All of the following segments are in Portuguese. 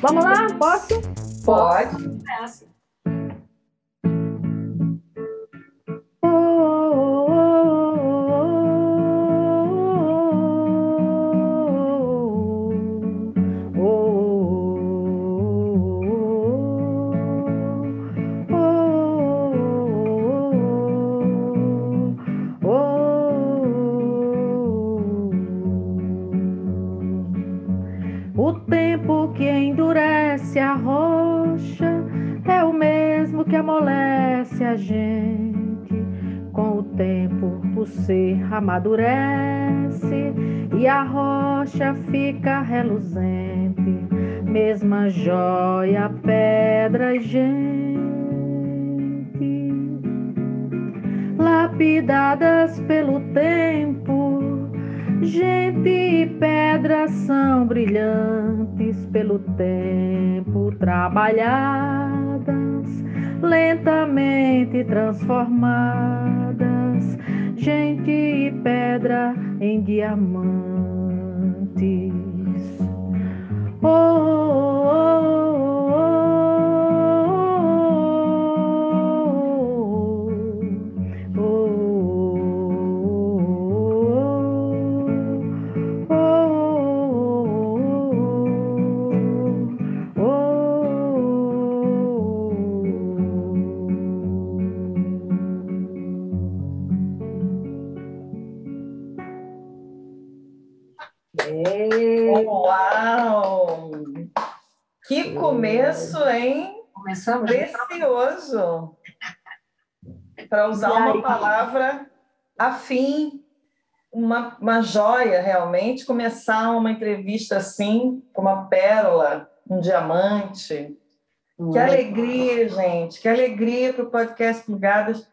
Vamos lá? Posso? Pode. Começa. Amadurece e a rocha fica reluzente, mesma joia, pedra e gente. Lapidadas pelo tempo, Gente e pedra são brilhantes pelo tempo, trabalhadas, lentamente transformadas. Gente e pedra em diamantes. Oh, Que começo, hein? começamos? Precioso. Para usar uma palavra afim, uma, uma joia realmente, começar uma entrevista assim, com uma pérola, um diamante. Que alegria, gente, que alegria para o podcast Plugadas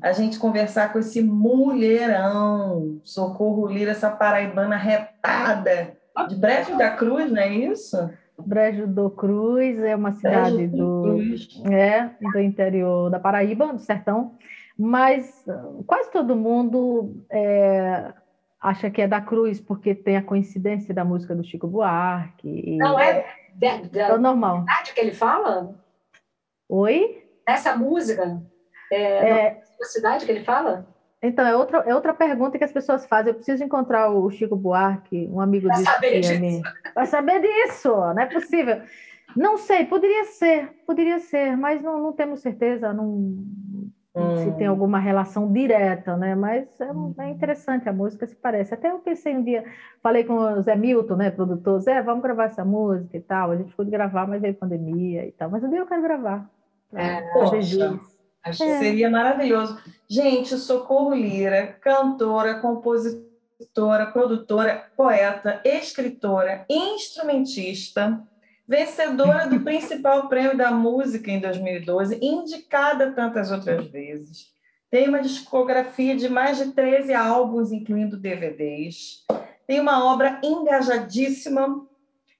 a gente conversar com esse mulherão, Socorro Lira, essa paraibana retada, de Brejo da Cruz, não é isso? Brejo do Cruz é uma cidade do, é, do interior da Paraíba, do sertão, mas quase todo mundo é, acha que é da Cruz, porque tem a coincidência da música do Chico Buarque. Não é da, é da normal. cidade que ele fala? Oi? Essa música? É, É, da cidade que ele fala? Então, é outra, é outra pergunta que as pessoas fazem. Eu preciso encontrar o Chico Buarque, um amigo Pra disse saber que ia me- Vai saber disso, não é possível. Não sei, poderia ser, poderia ser, mas não, não temos certeza, não, se Hum. tem alguma relação direta, né? Mas é, um- é interessante, a música se parece. Até eu pensei um dia, falei com o Zé Milton, né, produtor, Zé, vamos gravar essa música e tal. A gente ficou de gravar, mas veio pandemia e tal. Mas um dia eu quero gravar. É, fazer poxa. Acho É. Seria maravilhoso. Gente, Socorro Lira, cantora, compositora, produtora, poeta, escritora, instrumentista, vencedora do principal prêmio da música em 2012, indicada tantas outras vezes. Tem uma discografia de mais de 13 álbuns, incluindo DVDs. Tem uma obra engajadíssima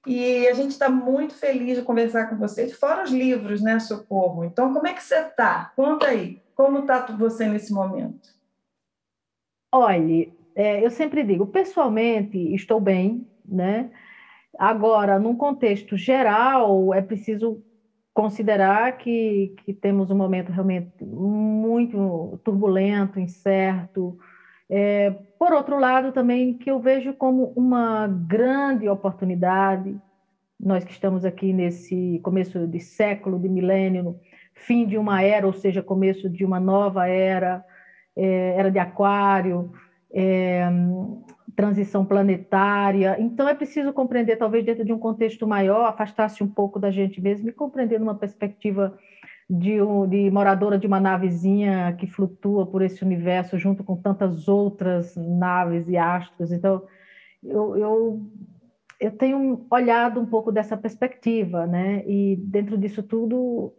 e a gente está muito feliz de conversar com você, fora os livros, né, Socorro? Então, como é que você está? Conta aí, como está você nesse momento? Olhe, é, eu sempre digo, pessoalmente estou bem, né? Agora, num contexto geral, é preciso considerar que, que temos um momento realmente muito turbulento, incerto. É, por outro lado, também que eu vejo como uma grande oportunidade, nós que estamos aqui nesse começo de século, de milênio, fim de uma era, ou seja, começo de uma nova era, é, era de aquário, é, transição planetária. Então, é preciso compreender, talvez dentro de um contexto maior, afastar-se um pouco da gente mesmo e compreender numa perspectiva de, um, de moradora de uma navezinha que flutua por esse universo junto com tantas outras naves e astros. Então, eu, eu, eu tenho olhado um pouco dessa perspectiva, né? E dentro disso tudo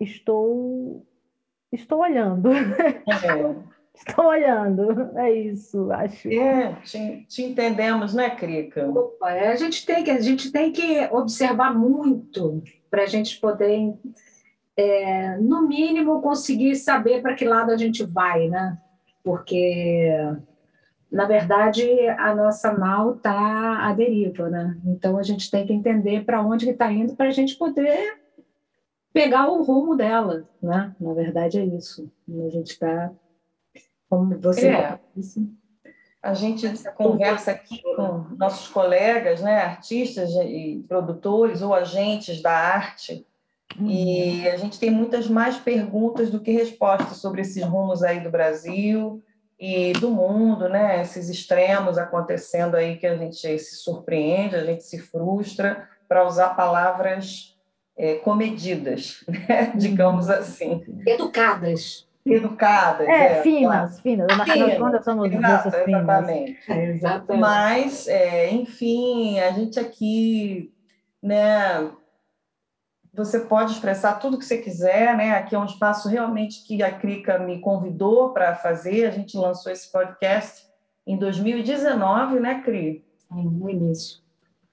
estou estou olhando. É, Estou olhando, é isso, acho. é te, te entendemos, né, Crica? Opa, é, a, gente tem que, a gente tem que observar muito para a gente poder, é, no mínimo, conseguir saber para que lado a gente vai, né? Porque na verdade, a nossa nau está à deriva, né? Então a gente tem que entender para onde está indo para a gente poder pegar o rumo dela, né? Na verdade é isso. A gente está, como você é. disse, a gente conversa aqui com nossos colegas, né, artistas e produtores ou agentes da arte. E a gente tem muitas mais perguntas do que respostas sobre esses rumos aí do Brasil, e do mundo, né? Esses extremos acontecendo aí que a gente se surpreende, a gente se frustra, para usar palavras é, comedidas, né? digamos assim. Educadas. Educadas. É, é finas, claro. finas. Afinal de contas, somos Exato, exatamente. É, exatamente. Mas, é, enfim, a gente aqui, né, você pode expressar tudo que você quiser, né? Aqui é um espaço realmente que a Crica me convidou para fazer. A gente lançou esse podcast em 2019, né, Cri? No início.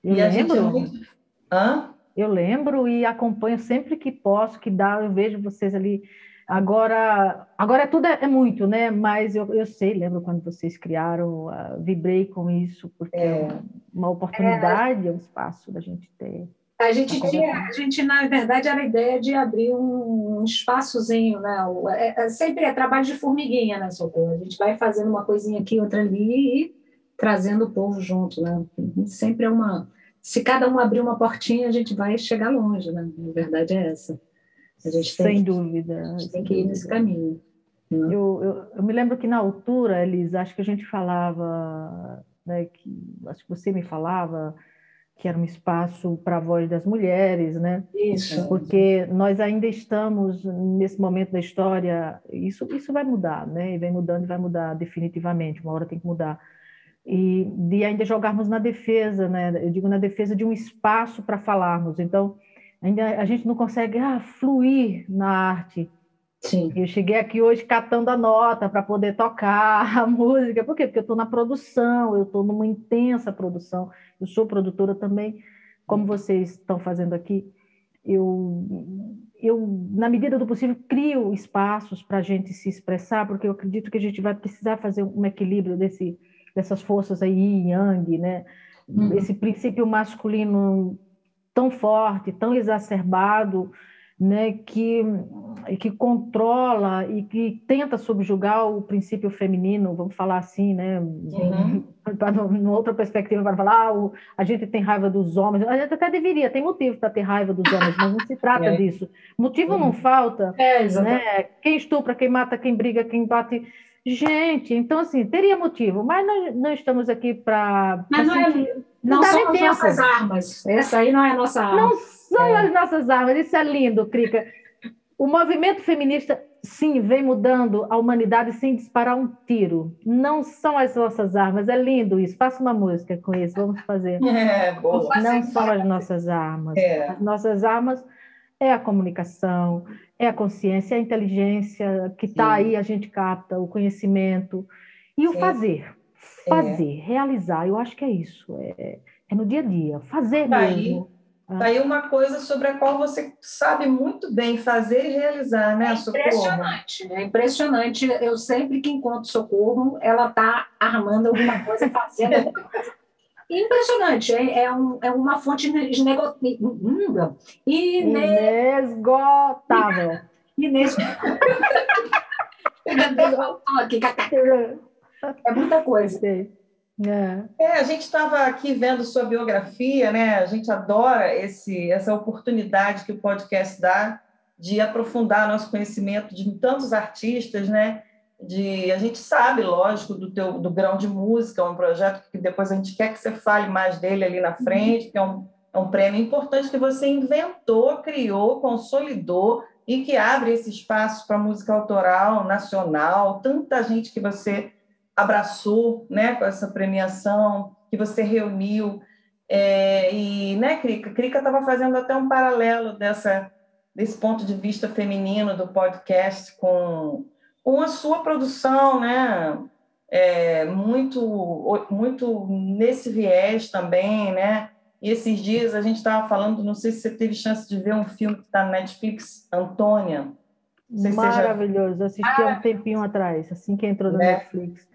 E eu a lembro. gente é. Hã? Eu lembro e acompanho sempre que posso, que dá, eu vejo vocês ali. Agora, agora é tudo é, é muito, né? Mas eu, eu sei, lembro quando vocês criaram, uh, vibrei com isso, porque é, é uma oportunidade, é, é um espaço da gente ter. A gente tinha, a gente na verdade era a ideia de abrir um, espaçozinho, né? É, é, sempre é trabalho de formiguinha, né, Socorro? A gente vai fazendo uma coisinha aqui, outra ali e trazendo o povo junto, né? Sempre é uma, se cada um abrir uma portinha, a gente vai chegar longe, né? A verdade é essa. A gente tem, Sem dúvida. A gente tem que ir nesse caminho. Né? Eu, eu, eu, me lembro que na altura, Elisa, acho que a gente falava, né, que acho que você me falava que era um espaço para a voz das mulheres, né? Isso. Porque nós ainda estamos nesse momento da história, isso isso vai mudar, né? E vem mudando e vai mudar definitivamente, uma hora tem que mudar. E de ainda jogarmos na defesa, né? Eu digo na defesa de um espaço para falarmos. Então, ainda a gente não consegue ah, fluir na arte. Sim. Eu cheguei aqui hoje catando a nota para poder tocar a música. Por quê? Porque eu estou na produção, eu estou numa intensa produção. Eu sou produtora também, como vocês estão fazendo aqui. Eu, eu, na medida do possível, crio espaços para a gente se expressar, porque eu acredito que a gente vai precisar fazer um equilíbrio desse, dessas forças aí, yang, né? Uhum. Esse princípio masculino tão forte, tão exacerbado, né, que, que controla e que tenta subjugar o princípio feminino, vamos falar assim, né, uhum. numa outra perspectiva, para falar, ah, a gente tem raiva dos homens, a gente até deveria, tem motivo para ter raiva dos homens, mas não se trata é. disso. Motivo uhum. não falta, é, né? quem estupra, quem mata, quem briga, quem bate... Gente, então assim, teria motivo, mas nós não estamos aqui para... Mas não, sentir... é, não, não são as nossas armas, essa aí não é a nossa arma. Não são é. as nossas armas. Isso é lindo, Crica. O movimento feminista, sim, vem mudando a humanidade sem disparar um tiro. Não são as nossas armas. É lindo isso. Faça uma música com isso. Vamos fazer. É, boa. Não são as nossas armas. É. As nossas armas é a comunicação, é a consciência, é a inteligência que está aí, a gente capta, o conhecimento. E o sim. fazer. Fazer, é. realizar. Eu acho que é isso. É, é no dia a dia. Fazer tá mesmo. Aí Está aí uma coisa sobre a qual você sabe muito bem fazer e realizar, né, é Socorro? Impressionante, é impressionante. Eu sempre que encontro Socorro, ela está armando alguma coisa, fazendo alguma coisa. Impressionante, é, é, um, é uma fonte inego... inesgotável. Inesgotável. é muita coisa. É. é. a gente estava aqui vendo sua biografia, né? A gente adora esse, essa oportunidade que o podcast dá de aprofundar nosso conhecimento de tantos artistas, né? De, a gente sabe, lógico, do teu do grão de música, um projeto que depois a gente quer que você fale mais dele ali na frente, que é um, é um prêmio importante que você inventou, criou, consolidou e que abre esse espaço para música autoral nacional, tanta gente que você abraçou né, com essa premiação, que você reuniu. É, e, né, Krika? Krika estava fazendo até um paralelo dessa, desse ponto de vista feminino do podcast com, com a sua produção, né? É, muito, muito nesse viés também, né? E esses dias a gente estava falando, não sei se você teve chance de ver um filme que está na Netflix, Antônia, Maravilhoso, já... assisti há um tempinho atrás, assim que entrou na é. Netflix.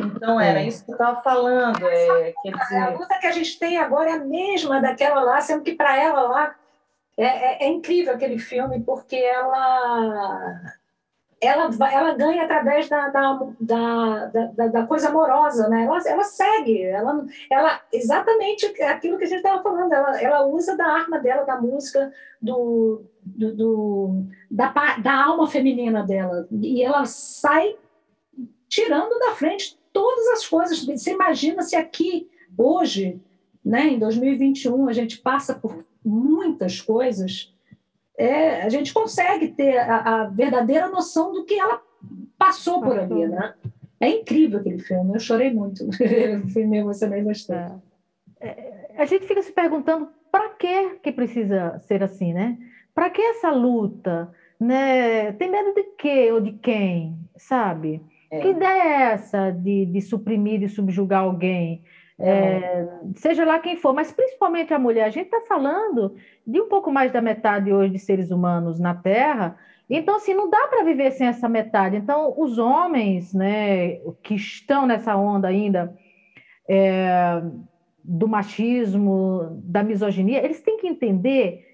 Então, era é. isso que eu estava falando. É, quer dizer... A luta que a gente tem agora é a mesma daquela lá, sendo que para ela lá é, é, é, incrível aquele filme, porque ela ela, ela ganha através da, da, da, da, coisa amorosa, né? Ela, ela segue, ela, ela exatamente aquilo que a gente estava falando, ela, ela usa da arma dela, da música, do, do, da, da alma feminina dela, e ela sai tirando da frente todas as coisas. Você imagina se aqui, hoje, né, em 2021, a gente passa por muitas coisas é, a gente consegue ter a, a, verdadeira noção do que ela passou por ali, né? É incrível aquele filme, eu chorei muito. filme você nem gostou. É. É, a gente fica se perguntando para que que precisa ser assim, né? Para que essa luta, né? Tem medo de quê ou de quem, sabe? É. Que ideia é essa de, de suprimir, de subjugar alguém? É, seja lá quem for, mas principalmente a mulher. A gente está falando de um pouco mais da metade hoje de seres humanos na Terra, então, assim, não dá para viver sem essa metade. Então, os homens né, que estão nessa onda ainda é, do machismo, da misoginia, eles têm que entender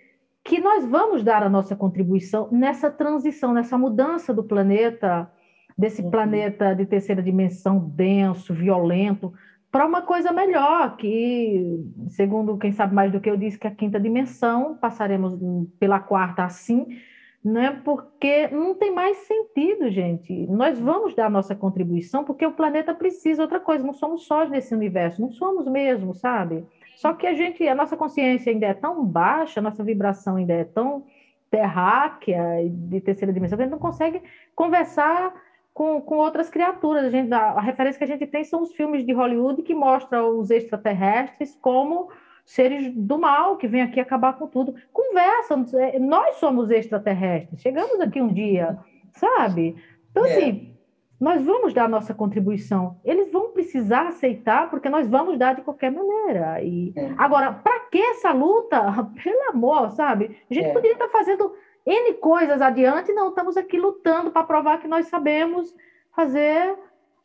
que nós vamos dar a nossa contribuição nessa transição, nessa mudança do planeta, desse uhum. planeta de terceira dimensão denso, violento, para uma coisa melhor, que, segundo quem sabe mais do que eu disse, que a quinta dimensão, passaremos pela quarta assim, né? porque não tem mais sentido, gente. Nós vamos dar nossa contribuição porque o planeta precisa outra coisa, não somos sós nesse universo, não somos mesmo, sabe? Só que a gente, a nossa consciência ainda é tão baixa, a nossa vibração ainda é tão terráquea de terceira dimensão, que a gente não consegue conversar com, com outras criaturas. A, gente, a, referência que a gente tem são os filmes de Hollywood que mostram os extraterrestres como seres do mal que vêm aqui acabar com tudo. Conversa, é, nós somos extraterrestres, chegamos aqui um dia, sabe? Então, é. assim, nós vamos dar nossa contribuição. Eles vão precisar aceitar, porque nós vamos dar de qualquer maneira. E é. Agora, para que essa luta? Pelo amor, sabe? A gente é. poderia estar fazendo N coisas adiante, não, estamos aqui lutando para provar que nós sabemos fazer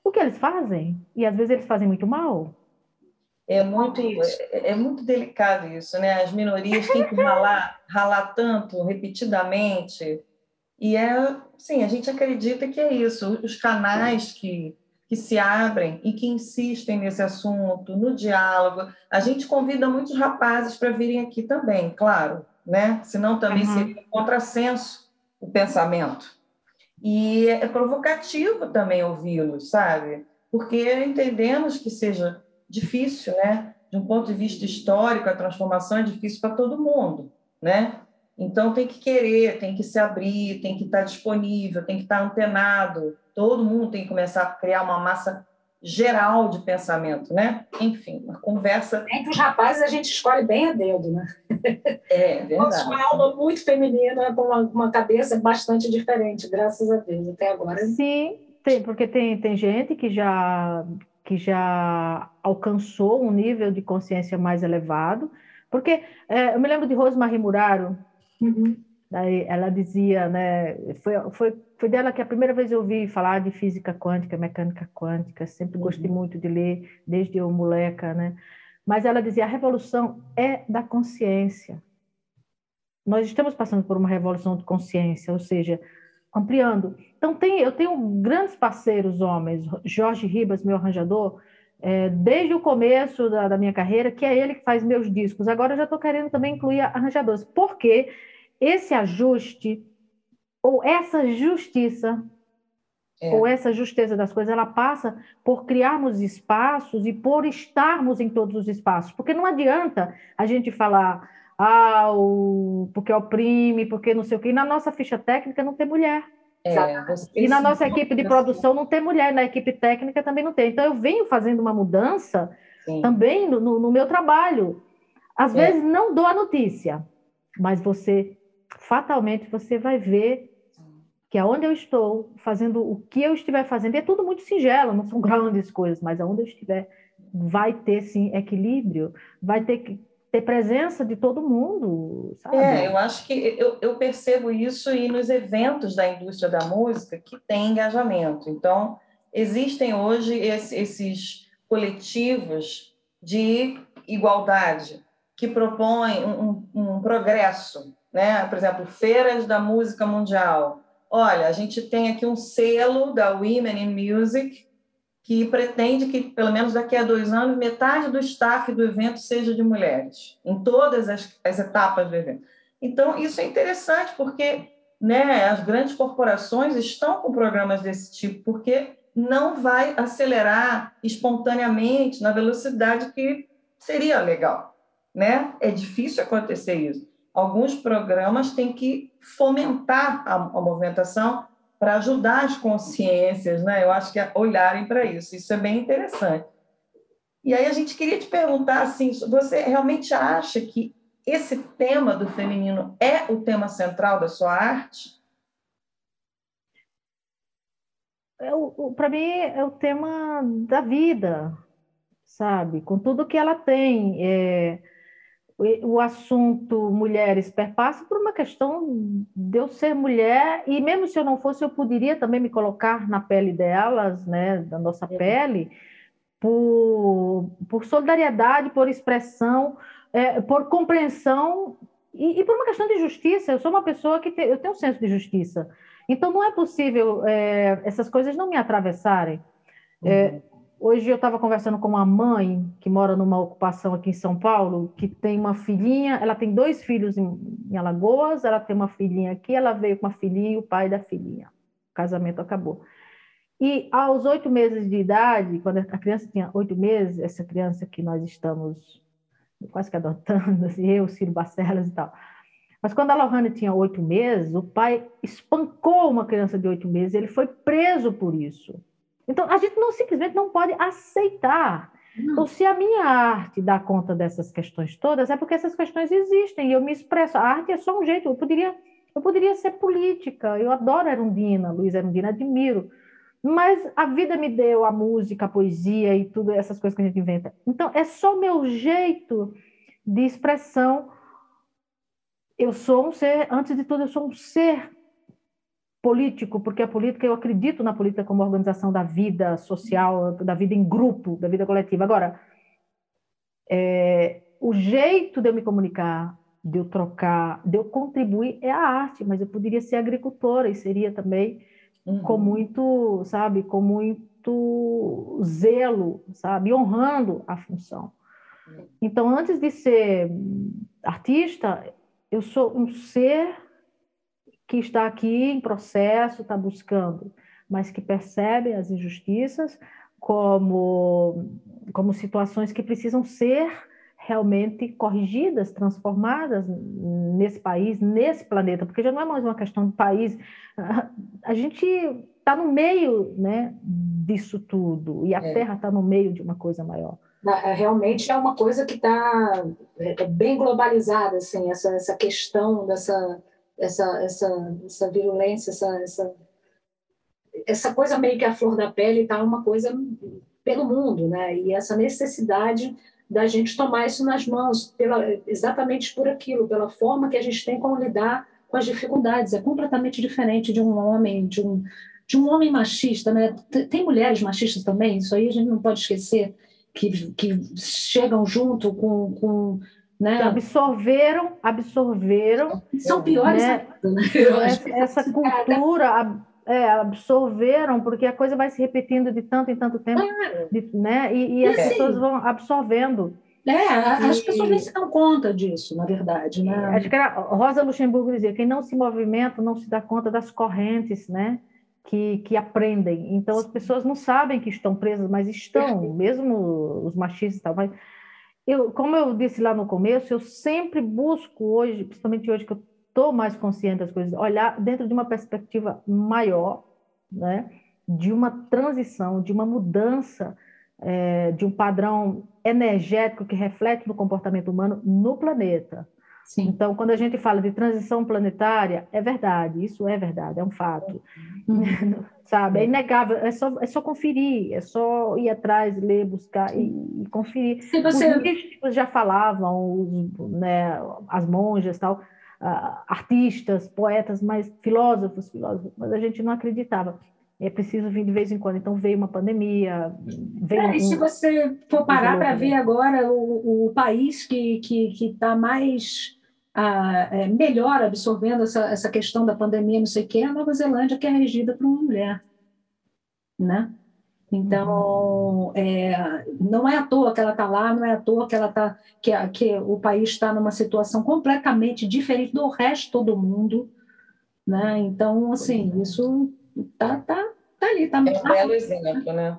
o que eles fazem. E às vezes eles fazem muito mal. É muito, é, é muito delicado isso, né? As minorias têm que ralar, ralar tanto, repetidamente. E é, sim, a gente acredita que é isso. Os canais que, que se abrem e que insistem nesse assunto, no diálogo. A gente convida muitos rapazes para virem aqui também, claro né? Senão também uhum. seria um contrassenso o pensamento. E é provocativo também ouvi-los, sabe? Porque entendemos que seja difícil, né? De um ponto de vista histórico, a transformação é difícil para todo mundo, né? Então tem que querer, tem que se abrir, tem que estar disponível, tem que estar antenado. Todo mundo tem que começar a criar uma massa geral de pensamento, né? Enfim, uma conversa. Entre os rapazes a gente escolhe bem a dedo, né? É, verdade. Uma alma muito feminina, com uma, uma, cabeça bastante diferente, graças a Deus, até agora. Sim, tem, porque tem, tem gente que já, que já alcançou um nível de consciência mais elevado, porque é, eu me lembro de Rosemarie Muraro, uhum. Daí ela dizia, né, foi, foi, foi dela que a primeira vez eu ouvi falar de física quântica, mecânica quântica, sempre gostei uhum. muito de ler, desde eu moleca, né? Mas ela dizia, a revolução é da consciência. Nós estamos passando por uma revolução de consciência, ou seja, ampliando. Então, tem, eu tenho grandes parceiros homens, Jorge Ribas, meu arranjador, é, desde o começo da, da, minha carreira, que é ele que faz meus discos. Agora eu já estou querendo também incluir arranjadores. Por quê? Esse ajuste ou essa justiça é. ou essa justeza das coisas, ela passa por criarmos espaços e por estarmos em todos os espaços. Porque não adianta a gente falar, ah, o, porque oprime, porque não sei o quê. E na nossa ficha técnica não tem mulher. É, e na nossa equipe de produção não tem mulher, na equipe técnica também não tem. Então eu venho fazendo uma mudança Sim. também no, no, meu trabalho. Às é. vezes não dou a notícia, mas você fatalmente você vai ver que aonde eu estou, fazendo o que eu estiver fazendo, é tudo muito singelo, não são grandes coisas, mas aonde eu estiver, vai ter sim equilíbrio, vai ter ter presença de todo mundo, sabe? É, eu acho que eu, eu percebo isso e nos eventos da indústria da música que tem engajamento. Então, existem hoje esses coletivos de igualdade que propõem um, um, um progresso, né? Por exemplo, feiras da música mundial. Olha, a gente tem aqui um selo da Women in Music que pretende que, pelo menos daqui a dois anos, metade do staff do evento seja de mulheres, em todas as, as etapas do evento. Então, isso é interessante, porque né, as grandes corporações estão com programas desse tipo, porque não vai acelerar espontaneamente na velocidade que seria legal. Né? É difícil acontecer isso. Alguns programas têm que fomentar a, a movimentação para ajudar as consciências, né? Eu acho que é olharem para isso. Isso é bem interessante. E aí a gente queria te perguntar assim, você realmente acha que esse tema do feminino é o tema central da sua arte? É para mim é o tema da vida, sabe? Com tudo que ela tem. É o assunto mulheres perpassa por uma questão de eu ser mulher e mesmo se eu não fosse eu poderia também me colocar na pele delas, né, da nossa é. pele, por, por solidariedade, por expressão, é, por compreensão e, e, por uma questão de justiça. Eu sou uma pessoa que te, eu tenho um senso de justiça, então não é possível é, essas coisas não me atravessarem. É, uhum. Hoje eu estava conversando com uma mãe que mora numa ocupação aqui em São Paulo, que tem uma filhinha, ela tem dois filhos em, em Alagoas, ela tem uma filhinha aqui, ela veio com uma filhinha e o pai da filhinha. O casamento acabou. E aos oito meses de idade, quando a criança tinha oito meses, essa criança que nós estamos quase que adotando, assim, eu, Ciro Barcelos e tal. Mas quando a Lohane tinha oito meses, o pai espancou uma criança de oito meses, ele foi preso por isso. Então, a gente não simplesmente não pode aceitar. Então, se a minha arte dá conta dessas questões todas, é porque essas questões existem e eu me expresso. A arte é só um jeito. Eu poderia, eu poderia ser política. Eu adoro Erundina, Luiz Erundina, admiro. Mas a vida me deu a música, a poesia e tudo essas coisas que a gente inventa. Então, é só meu jeito de expressão. Eu sou um ser, antes de tudo, eu sou um ser político, porque a política, eu acredito na política como organização da vida social, da vida em grupo, da vida coletiva. Agora, é, o jeito de eu me comunicar, de eu trocar, de eu contribuir é a arte, mas eu poderia ser agricultora e seria também uhum. com muito, sabe, com muito zelo, sabe, honrando a função. Então, antes de ser artista, eu sou um ser que está aqui em processo, está buscando, mas que percebe as injustiças como, como situações que precisam ser realmente corrigidas, transformadas nesse país, nesse planeta, porque já não é mais uma questão de país. A gente está no meio né, disso tudo, e a é. Terra está no meio de uma coisa maior. É, realmente é uma coisa que está é, bem globalizada, assim, essa, essa questão dessa essa, essa, essa virulência, essa, essa, essa coisa meio que a flor da pele está uma coisa pelo mundo, né? E essa necessidade da gente tomar isso nas mãos, pela, exatamente por aquilo, pela forma que a gente tem como lidar com as dificuldades. É completamente diferente de um homem, de um, de um homem machista, né? Tem mulheres machistas também, isso aí a gente não pode esquecer, que, que chegam junto com, com né? absorveram, absorveram. São piores né? né? Essa, essa cultura é, absorveram, porque a coisa vai se repetindo de tanto em tanto tempo, de, né? E, e as é. pessoas vão absorvendo. É, as pessoas nem se dão conta disso, na verdade, né? Acho que era Rosa Luxemburgo dizia: quem não se movimenta não se dá conta das correntes, né? Que, que aprendem. Então as pessoas não sabem que estão presas, mas estão, mesmo os machistas e tal. Mas eu, como eu disse lá no começo, eu sempre busco hoje, principalmente hoje que eu estou mais consciente das coisas, olhar dentro de uma perspectiva maior, né? de uma transição, de uma mudança é, de um padrão energético que reflete no comportamento humano no planeta. Sim. Então, quando a gente fala de transição planetária, é verdade, isso é verdade, é um fato. Uhum. Sabe? É inegável, é só, é só conferir, é só ir atrás, ler, buscar e, e conferir. Se você... Os místicos já falavam, os, né, as monjas tal, uh, artistas, poetas, mas filósofos, filósofos, mas a gente não acreditava é preciso vir de vez em quando. Então veio uma pandemia. Veio é, e se você for parar para ver agora o, o país que está que, que tá mais ah, é, melhor absorvendo essa, essa questão da pandemia, não sei o que, é a Nova Zelândia, que é regida por uma mulher. Né? Então, é, não é à toa que ela está lá, não é à toa que ela tá, que, que o país está numa situação completamente diferente do resto do mundo. Né? Então, assim, isso tá, tá, tá ali. Tá, é um belo exemplo, né?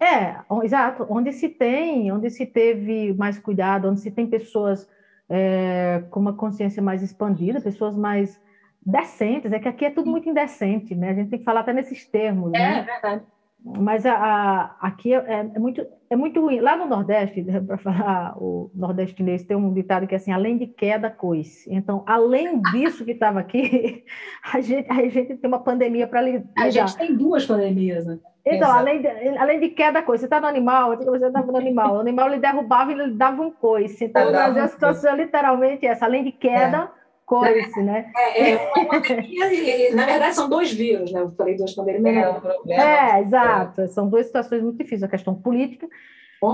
É. é, exato. Onde se tem, onde se teve mais cuidado, onde se tem pessoas é, com uma consciência mais expandida, pessoas mais decentes, é que aqui é tudo muito indecente, né? A gente tem que falar até nesses termos, é, né? É verdade. Mas a, a, aqui é, é, muito, é muito ruim. Lá no Nordeste, para falar o nordestinês, tem um ditado que é assim, além de queda, coice. Então, além disso que estava aqui, a gente, a gente tem uma pandemia para lidar. A gente tem duas pandemias, né? Então, além de, além de queda, coice. Você está no animal, você estava no animal. O animal lhe derrubava e lhe dava um coice. Então, no Brasil, a situação é literalmente essa. Além de queda... É coice, né? É, é uma pandemia, na verdade são dois vírus, né? Eu falei duas pandemias. É, é, exato. São duas situações muito difíceis, a questão política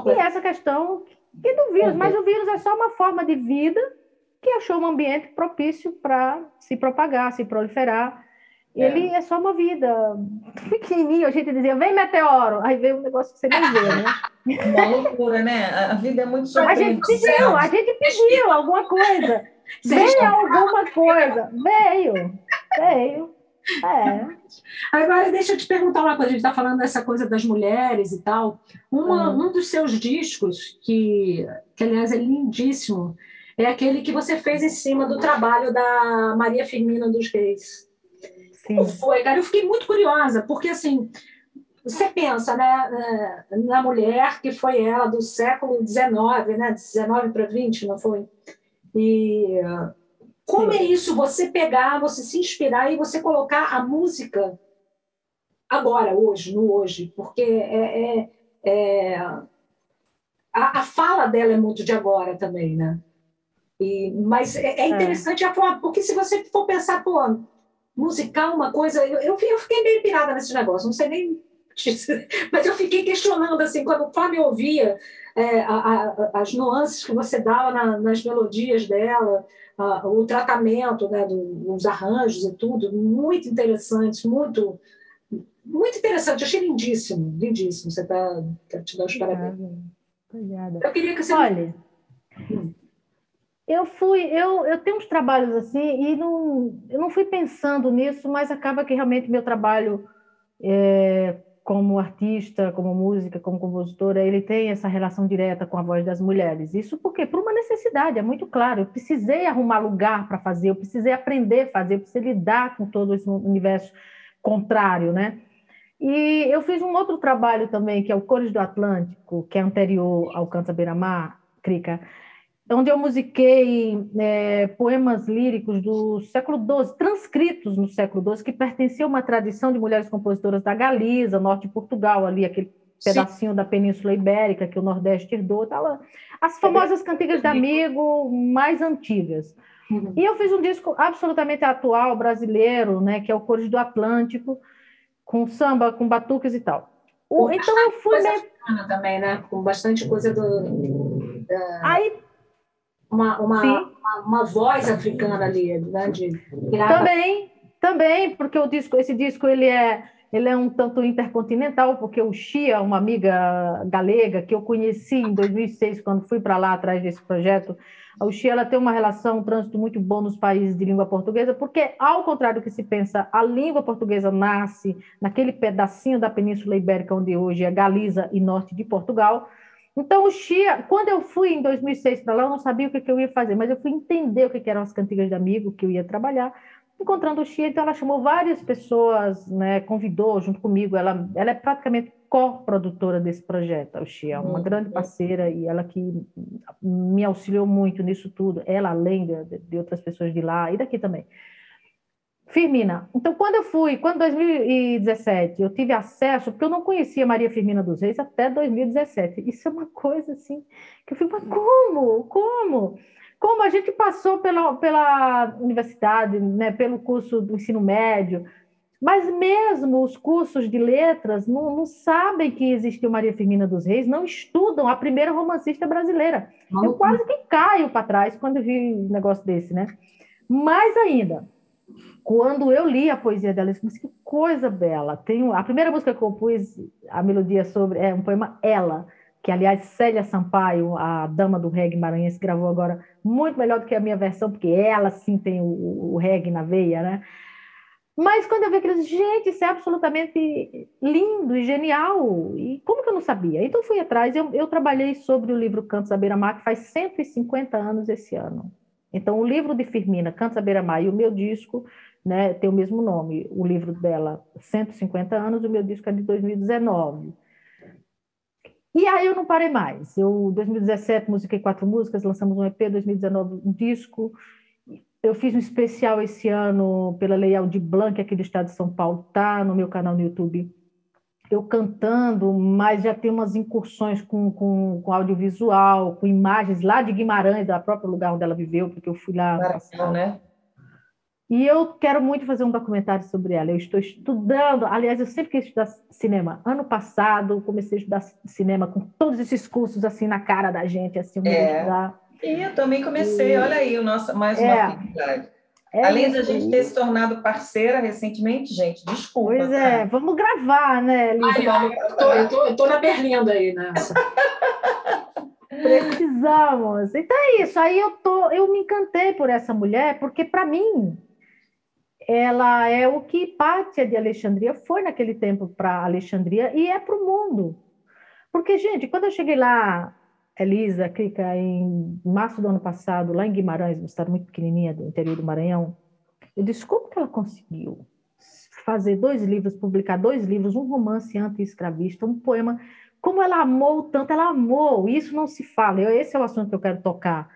e essa questão que do vírus, mas o vírus é só uma forma de vida que achou um ambiente propício para se propagar, se proliferar. É. Ele é só uma vida pequenininho. A gente dizia, vem meteoro. Aí veio um negócio que você nem vê, né? Uma loucura, né? A vida é muito surpreendente. A gente pediu, a gente pediu alguma coisa. Veio alguma coisa. Veio. Veio. É. Agora, deixa eu te perguntar uma coisa. A gente está falando dessa coisa das mulheres e tal. Uma, uhum. Um dos seus discos, que, que aliás é lindíssimo, é aquele que você fez em cima do trabalho da Maria Firmina dos Reis. Sim. Como foi, cara? Eu fiquei muito curiosa, porque assim, você pensa né, na mulher que foi ela do século XIX, né, 19 para 20, não foi? E como Sim. é isso, você pegar, você se inspirar e você colocar a música agora, hoje, no hoje, porque é, é, é a, a, fala dela é muito de agora também, né? E, mas é, é interessante a forma, porque se você for pensar, pô, musical, uma coisa, eu, eu, eu fiquei meio pirada nesse negócio, não sei nem mas eu fiquei questionando assim quando o Flávio ouvia é, a, a, as nuances que você dava na, nas melodias dela, a, o tratamento né, do, dos arranjos e tudo, muito interessante, muito muito interessante, eu achei lindíssimo, lindíssimo. Você está quero te dar os parabéns. Obrigada. Eu queria que você. Olha, hum. Eu fui, eu, eu tenho uns trabalhos assim, e não, eu não fui pensando nisso, mas acaba que realmente meu trabalho é, como artista, como música, como compositora, ele tem essa relação direta com a voz das mulheres. Isso porque por uma necessidade, é muito claro. Eu precisei arrumar lugar para fazer, eu precisei aprender a fazer, eu precisei lidar com todo esse universo contrário, né? E eu fiz um outro trabalho também, que é o Cores do Atlântico, que é anterior ao Canta Beira-Mar, Crica, onde eu musiquei é, poemas líricos do século XII, transcritos no século XII, que pertenciam a uma tradição de mulheres compositoras da Galiza, norte de Portugal, ali, aquele pedacinho Sim. da Península Ibérica que o Nordeste herdou, tá lá. as famosas cantigas de amigo mais antigas. Uhum. E eu fiz um disco absolutamente atual, brasileiro, né, que é o Cores do Atlântico, com samba, com batuques e tal. O, então eu fui... Coisa me... também, né? Com bastante coisa do... Da... Aí uma, uma, uma, uma, voz africana ali, né? De... Também, também, porque o disco, esse disco ele é, ele é um tanto intercontinental, porque o Xia, uma amiga galega que eu conheci em 2006, quando fui para lá atrás desse projeto, a Uxia ela tem uma relação, um trânsito muito bom nos países de língua portuguesa, porque, ao contrário do que se pensa, a língua portuguesa nasce naquele pedacinho da Península Ibérica, onde hoje é Galiza e norte de Portugal, então, o Xia, quando eu fui em 2006 para lá, eu não sabia o que, que, eu ia fazer, mas eu fui entender o que, que eram as cantigas de amigo que eu ia trabalhar. Encontrando o Xia, então ela chamou várias pessoas, né, convidou junto comigo. Ela, ela é praticamente co-produtora desse projeto, a Uxia, uma uhum. grande parceira e ela que me auxiliou muito nisso tudo, ela além de, de outras pessoas de lá e daqui também. Firmina. Então, quando eu fui, quando 2017, eu tive acesso, porque eu não conhecia Maria Firmina dos Reis até 2017. Isso é uma coisa assim que eu fico, mas como? Como? Como a gente passou pela, pela universidade, né, pelo curso do ensino médio, mas mesmo os cursos de letras não, não sabem que existiu Maria Firmina dos Reis, não estudam a primeira romancista brasileira. Eu quase que caio para trás quando vi um negócio desse, né? Mais ainda, quando eu li a poesia dela, eu disse, que coisa bela. Tem a primeira música que eu compus, a melodia sobre, é um poema Ela, que, aliás, Célia Sampaio, a dama do reggae maranhense, gravou agora muito melhor do que a minha versão, porque ela sim tem o, o reggae na veia, né? Mas quando eu vi aquilo, gente, isso é absolutamente lindo e genial. E como que eu não sabia? Então fui atrás, eu, eu trabalhei sobre o livro Cantos à Beira-Mar, que faz 150 anos esse ano. Então, o livro de Firmina, Cantos à Beira-Mar, e o meu disco né, tem o mesmo nome. O livro dela, 150 anos, o meu disco é de 2019. E aí eu não parei mais. Eu, 2017, musiquei quatro músicas, lançamos um EP, 2019, um disco. Eu fiz um especial esse ano pela Lei Aldir Blanc, aqui do estado de São Paulo, tá no meu canal no YouTube. Eu cantando, mas já tem umas incursões com, com, com audiovisual, com imagens lá de Guimarães, da própria lugar onde ela viveu, porque eu fui lá. Maravilha, né? E eu quero muito fazer um documentário sobre ela. Eu estou estudando, aliás, eu sempre quis estudar cinema. Ano passado, comecei a estudar cinema com todos esses cursos assim na cara da gente, assim, é. estudar. E eu também comecei, e... olha aí, o nosso, mais uma é. É Além da gente ter se tornado parceira recentemente, gente, desculpa. Pois é, tá? vamos gravar, né, Lívia? Ai, eu, tô, eu, tô, eu tô na berlinda aí nessa. Precisamos. Então é isso. Aí eu tô, eu me encantei por essa mulher, porque para mim ela é o que Pátia de Alexandria foi naquele tempo para Alexandria e é para o mundo. Porque, gente, quando eu cheguei lá, Elisa, Clica, em março do ano passado, lá em Guimarães, uma cidade muito pequenininha do interior do Maranhão, eu disse, como que ela conseguiu fazer dois livros, publicar dois livros, um romance anti-escravista, um poema, como ela amou tanto, ela amou, isso não se fala, esse é o assunto que eu quero tocar,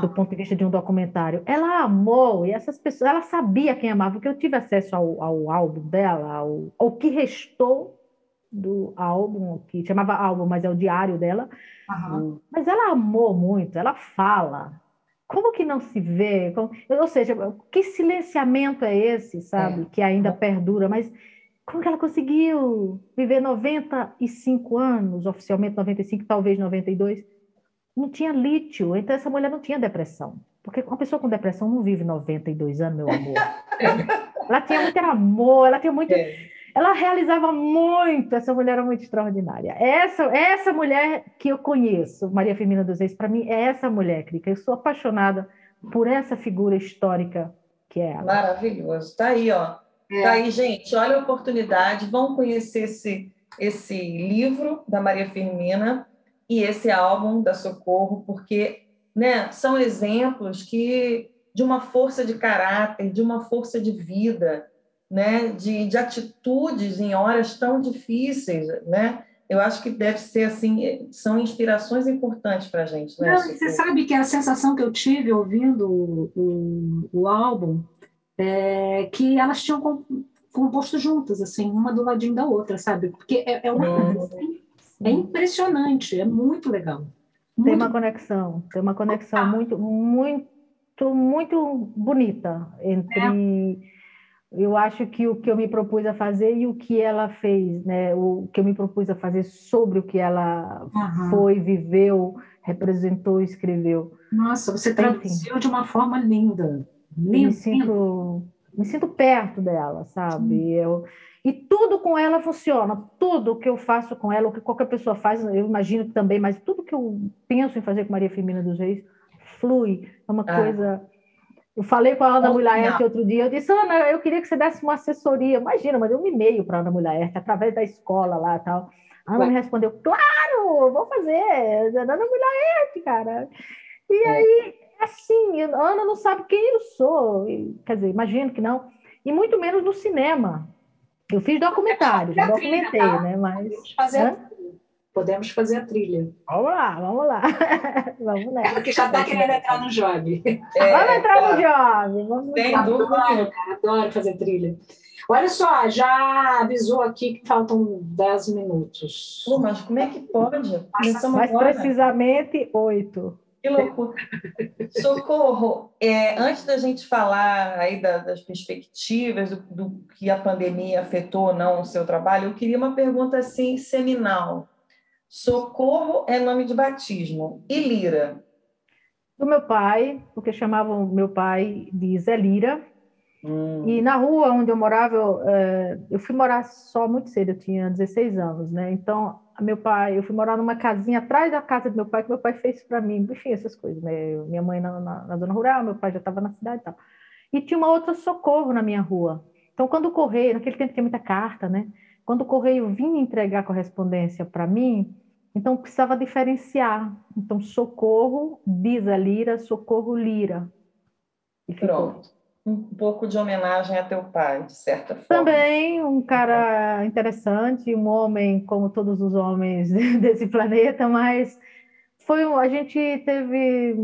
do ponto de vista de um documentário. Ela amou, e essas pessoas, ela sabia quem amava, porque eu tive acesso ao, ao álbum dela, ao, ao que restou do álbum, que chamava álbum, mas é o diário dela. Uhum. Mas ela amou muito, ela fala. Como que não se vê? Como, ou seja, que silenciamento é esse, sabe? É. Que ainda perdura, mas como que ela conseguiu viver 95 anos, oficialmente 95, talvez 92? não tinha lítio, então essa mulher não tinha depressão. Porque uma pessoa com depressão não vive 92 anos, meu amor. ela tinha muito amor, ela tinha muito. É. Ela realizava muito, essa mulher era muito extraordinária. Essa, essa mulher que eu conheço, Maria Firmina dos Reis, para mim é essa mulher, Crica. Eu sou apaixonada por essa figura histórica que é ela. Maravilhoso. Tá aí, ó. É. Tá aí, gente. Olha a oportunidade. Vão conhecer esse, esse livro da Maria Firmina e esse álbum da Socorro, porque né, são exemplos que de uma força de caráter, de uma força de vida, né, de, de atitudes em horas tão difíceis, né? Eu acho que deve ser assim, são inspirações importantes para a gente. Né, Não, você sabe que a sensação que eu tive ouvindo o, o, o álbum é que elas tinham composto juntas, assim, uma do ladinho da outra, sabe? Porque é, é uma uhum. coisa assim, é impressionante, é muito legal. Muito... Tem uma conexão, tem uma conexão ah. muito, muito, muito bonita entre. É. Eu acho que o que eu me propus a fazer e o que ela fez, né? O que eu me propus a fazer sobre o que ela uhum. foi, viveu, representou, escreveu. Nossa, você traduziu de uma forma linda. linda. Me sinto, me sinto perto dela, sabe? Eu, e tudo com ela funciona, tudo que eu faço com ela, o que qualquer pessoa faz, eu imagino também, mas tudo que eu penso em fazer com Maria Firmina dos Reis flui, é uma ah. coisa. Eu falei com a Ana Mulher outro dia, eu disse, Ana, eu queria que você desse uma assessoria. Imagina, mandei um e-mail para a Ana Mulher através da escola lá e tal. A Ana Ué. me respondeu, claro, vou fazer, Ana Mulher cara. E é. aí, assim, a Ana não sabe quem eu sou, quer dizer, imagino que não, e muito menos no cinema Eu fiz documentário, já documentei, né? Mas. Fazer. Podemos fazer a trilha. Vamos lá, vamos lá. vamos lá. É porque já está querendo entrar no job. É, vamos entrar no job. Vamos Sem dúvida. Adoro, adoro fazer trilha. Olha só, já avisou aqui que faltam 10 minutos. Pô, mas como é que pode? Mais precisamente, oito. Que loucura. Socorro, é, antes da gente falar aí da, das perspectivas do, do, que a pandemia afetou ou não o seu trabalho, eu queria uma pergunta assim, seminal. Socorro é nome de batismo. E Lira? Do meu pai, porque chamavam meu pai de Zé Lira, Hum. E na rua onde eu morava, eu, é, eu, fui morar só muito cedo, eu tinha 16 anos, né? Então, meu pai, eu fui morar numa casinha atrás da casa do meu pai, que meu pai fez para mim, enfim, essas coisas, né? minha mãe na, na, na, zona rural, meu pai já estava na cidade e tal. E tinha uma outra socorro na minha rua. Então, quando o correio, naquele tempo tinha muita carta, né? Quando o correio vinha entregar correspondência para mim, então precisava diferenciar. Então, socorro, Bisa Lira, socorro Lira. E Pronto um pouco de homenagem a teu pai, de certa forma. Também um cara interessante, um homem como todos os homens desse planeta, mas foi a gente teve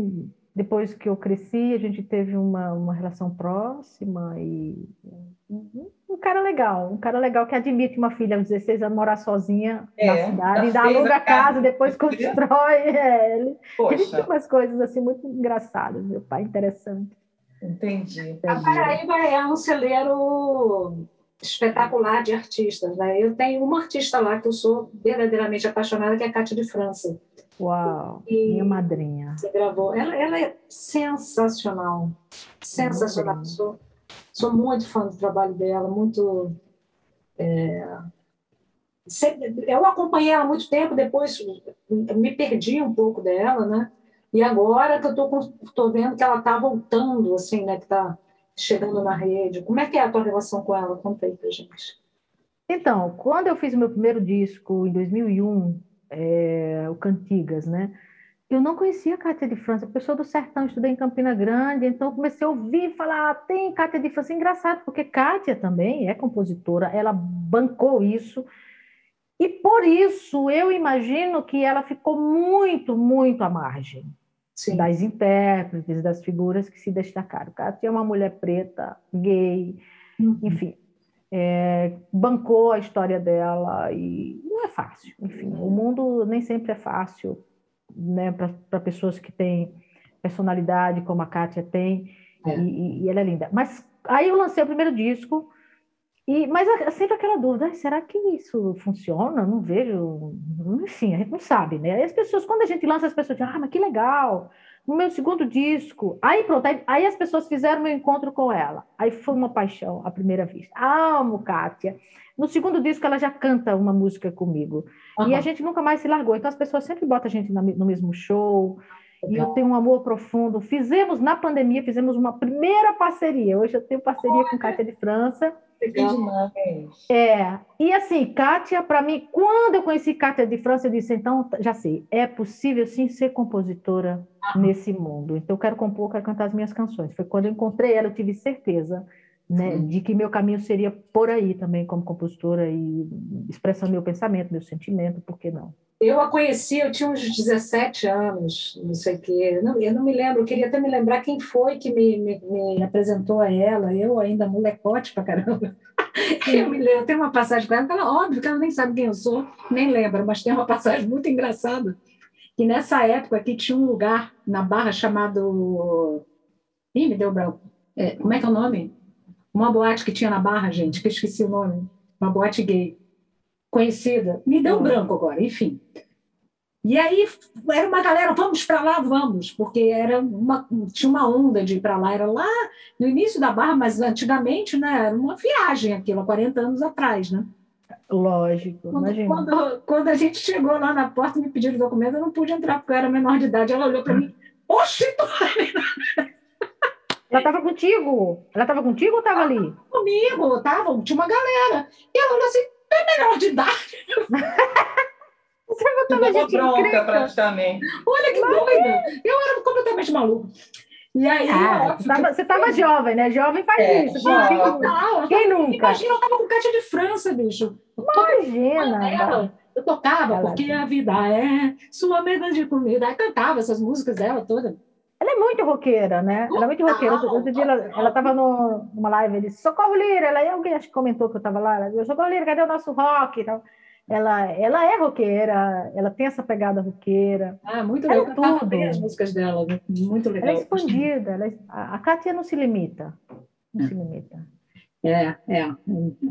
depois que eu cresci, a gente teve uma, uma relação próxima e um cara legal, um cara legal que admite uma filha aos 16 anos morar sozinha é, na cidade, ainda aluga a casa, depois constrói. É, ele, ele tinha umas coisas assim muito engraçadas, meu pai interessante. Entendi. A Paraíba é um celeiro espetacular de artistas. Né? Eu tenho uma artista lá que eu sou verdadeiramente apaixonada, que é a Cátia de França. Uau, e minha madrinha. Você gravou. Ela, ela é sensacional. Sensacional. Sou, sou muito fã do trabalho dela, muito. É... Eu acompanhei ela há muito tempo, depois me perdi um pouco dela, né? E agora que eu estou vendo que ela está voltando, assim, né? Que está chegando na rede. Como é que é a tua relação com ela? Conta aí pra gente. Então, quando eu fiz o meu primeiro disco, em 2001, é, o Cantigas, né? Eu não conhecia a Cátia de França, pessoa do sertão, estudei em Campina Grande, então comecei a ouvir falar, ah, tem Cátia de França. Engraçado, porque Cátia também é compositora, ela bancou isso, e por isso eu imagino que ela ficou muito, muito à margem. Sim. das intérpretes, das figuras que se destacaram. Cátia é uma mulher preta, gay, uhum. enfim, é, bancou a história dela e não é fácil. Enfim, o mundo nem sempre é fácil né, para pessoas que têm personalidade como a Kátia tem, é. e, e, ela é linda. Mas aí eu lancei o primeiro disco, e, mas é sempre aquela dúvida, será que isso funciona? Não vejo, enfim, a gente não sabe, né? Aí as pessoas, quando a gente lança, as pessoas dizem, ah, mas que legal, no meu segundo disco, aí pronto, aí, aí as pessoas fizeram meu encontro com ela, aí foi uma paixão à primeira vista, amo Kátia, no segundo disco ela já canta uma música comigo, uhum. e a gente nunca mais se largou, então as pessoas sempre botam a gente no mesmo show, e eu tenho um amor profundo. Fizemos, na pandemia, fizemos uma primeira parceria. Hoje eu tenho parceria com Kátia de França. Legal. É, e assim, Kátia, para mim, quando eu conheci Kátia de França, eu disse, então, já sei, é possível sim ser compositora ah. nesse mundo. Então, eu quero compor, quero cantar as minhas canções. Foi quando eu encontrei ela, eu tive certeza né, de que meu caminho seria por aí também, como compositora, e expressando meu pensamento, meu sentimento, por que não? Eu a conheci, eu tinha uns 17 anos, não sei o quê. Não, eu não me lembro, eu queria até me lembrar quem foi que me, me, me apresentou a ela. Eu ainda molecote pra caramba. Eu me lembro, tem uma passagem com ela, ela, óbvio que ela nem sabe quem eu sou, nem lembra, mas tem uma passagem muito engraçada. Que nessa época aqui tinha um lugar na Barra chamado. Ih, me deu branco. É, como é que é o nome? Uma boate que tinha na Barra, gente, que eu esqueci o nome. Uma boate gay conhecida. Me deu um branco agora, enfim. E aí era uma galera, vamos para lá, vamos, porque era uma, tinha uma onda de ir para lá, era lá no início da Barra, mas antigamente né, era uma viagem aquilo, há 40 anos atrás, né? Lógico, quando, quando, quando, a gente chegou lá na porta, me pediram documento, eu não pude entrar porque eu era menor de idade. Ela olhou para mim, oxe, Ela estava contigo? Ela estava contigo ou estava ali? Comigo, tava, tinha uma galera. E ela olhou assim, é menor de idade. Você botou a gente bronca, praticamente. Olha que doida. Eu era completamente maluco. E aí, ah, você estava jovem, né? Jovem faz é, isso. Jovem. Quem, quem nunca? Imagina, eu estava com Cátia de França, bicho. Imagina. Eu tocava, ela... porque a vida é sua mesa de comida. Aí cantava essas músicas dela toda. Ela é muito roqueira, né? Ela é muito roqueira. Outro dia ela estava numa live, ele disse, Socorro Lira. Ela, alguém acho que comentou que eu estava lá. Ela disse, Socorro Lira, cadê o nosso rock? Então, ela, ela é roqueira, ela tem essa pegada roqueira. Ah, muito legal. É tudo. as músicas dela, muito legal. Ela é expandida. Ela é... A Kátia não se limita. Não é. se limita. É, é.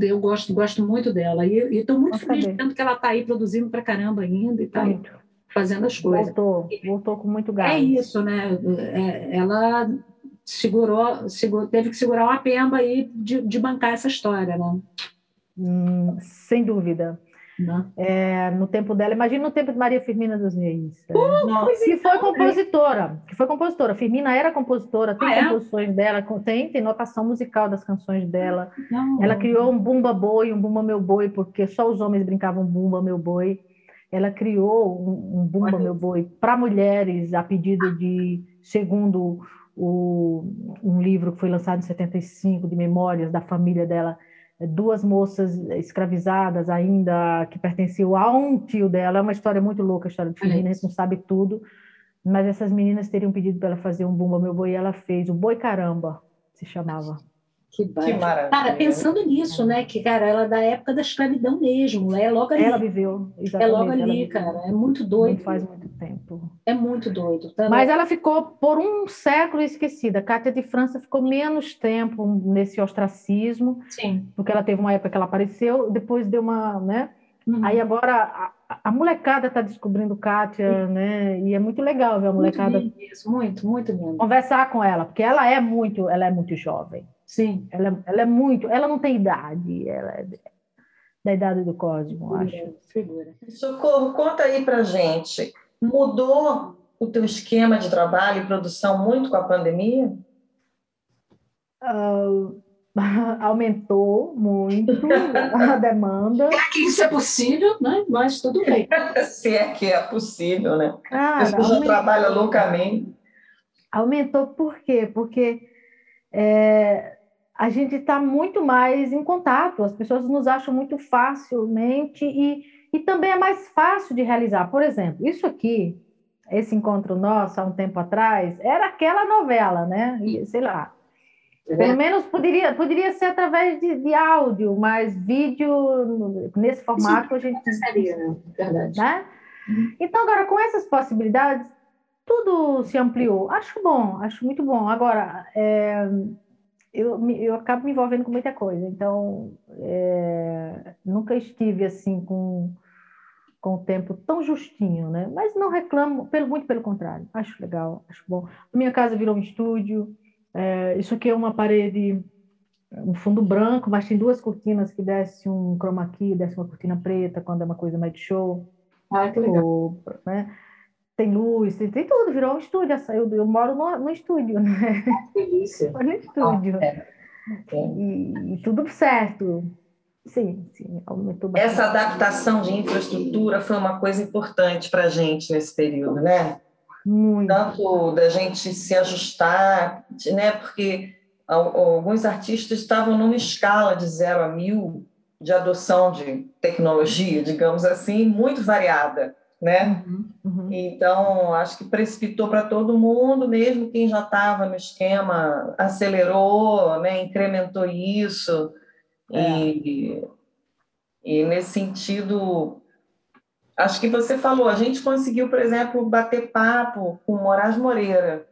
Eu gosto, gosto muito dela. E estou muito feliz vendo que ela está aí produzindo para caramba ainda e está fazendo as coisas. Voltou, voltou com muito gás. É isso, né? É, ela segurou, segurou, teve que segurar uma pemba aí de, de bancar essa história, né? Hum, sem dúvida. Né? É, no tempo dela, imagina no tempo de Maria Firmina dos Reis. Uh, que foi compositora, que foi compositora. Firmina era compositora, tem ah, é? composições é? dela, tem, tem notação musical das canções dela. Não. Ela criou um Bumba Boi, um Bumba Meu Boi, porque só os homens brincavam Bumba Meu Boi. Ela criou um, um Bumba Meu Boi para mulheres, a pedido de, segundo o, um livro que foi lançado em 75, de memórias da família dela, duas moças escravizadas ainda, que pertenciam a um tio dela. É uma história muito louca, a história de Firmina, a gente não sabe tudo. Mas essas meninas teriam pedido para ela fazer um Bumba Meu Boi e ela fez. O Boi Caramba se chamava. Que, que maravilha. Cara, pensando nisso, né? Que, cara, ela é da época da escravidão mesmo, é logo ali. Ela viveu, exatamente. É logo ali, cara. É muito doido. Não faz muito tempo. É muito doido. Tá Mas ela ficou por um século esquecida. Cátia de França ficou menos tempo nesse ostracismo. Sim. Porque ela teve uma época que ela apareceu, depois deu uma, né? Uhum. Aí agora a, a molecada está descobrindo Kátia, né? E é muito legal ver a molecada. Muito, isso, muito, muito lindo. Conversar com ela, porque ela é muito, ela é muito jovem. Sim. Ela, ela é muito, ela não tem idade, ela é da idade do Cosmo, acho. Figura. Socorro, conta aí pra gente. Mudou o teu esquema de trabalho e produção muito com a pandemia? Uh, aumentou muito a demanda. É que isso é possível, né? mas tudo bem. Se é que é possível, né? Cara, As pessoas aumentou, trabalham loucamente. Aumentou por quê? Porque é, a gente está muito mais em contato, as pessoas nos acham muito facilmente e, e também é mais fácil de realizar. Por exemplo, isso aqui, esse encontro nosso há um tempo atrás, era aquela novela, né? Sei lá. Pelo é. menos poderia, poderia ser através de, de áudio, mas vídeo nesse formato a gente. Seria, né? Verdade. Né? Uhum. Então, agora, com essas possibilidades, tudo se ampliou. Acho bom, acho muito bom. Agora, é, eu, eu acabo me envolvendo com muita coisa, então é, nunca estive assim com, com o tempo tão justinho, né? Mas não reclamo, pelo, muito pelo contrário, acho legal, acho bom. Minha casa virou um estúdio, é, isso aqui é uma parede, um fundo branco, mas tem duas cortinas que desce um chroma key, desce uma cortina preta quando é uma coisa mais de show. Ah, que legal. Ou, né? Tem luz, tem, tem, tudo, virou um estúdio. Eu, eu moro no, no estúdio, né? Delícia. no estúdio. Ah, é. E, e, tudo certo. Sim, sim, aumentou bastante. Essa adaptação de infraestrutura foi uma coisa importante para a gente nesse período, né? Muito. Tanto da gente se ajustar, né? Porque alguns artistas estavam numa escala de zero a mil de adoção de tecnologia, digamos assim, muito variada né? Uhum, uhum. Então, acho que precipitou para todo mundo, mesmo quem já estava no esquema, acelerou, né? incrementou isso. É. E, e, nesse sentido, acho que você falou, a gente conseguiu, por exemplo, bater papo com Moraes Moreira,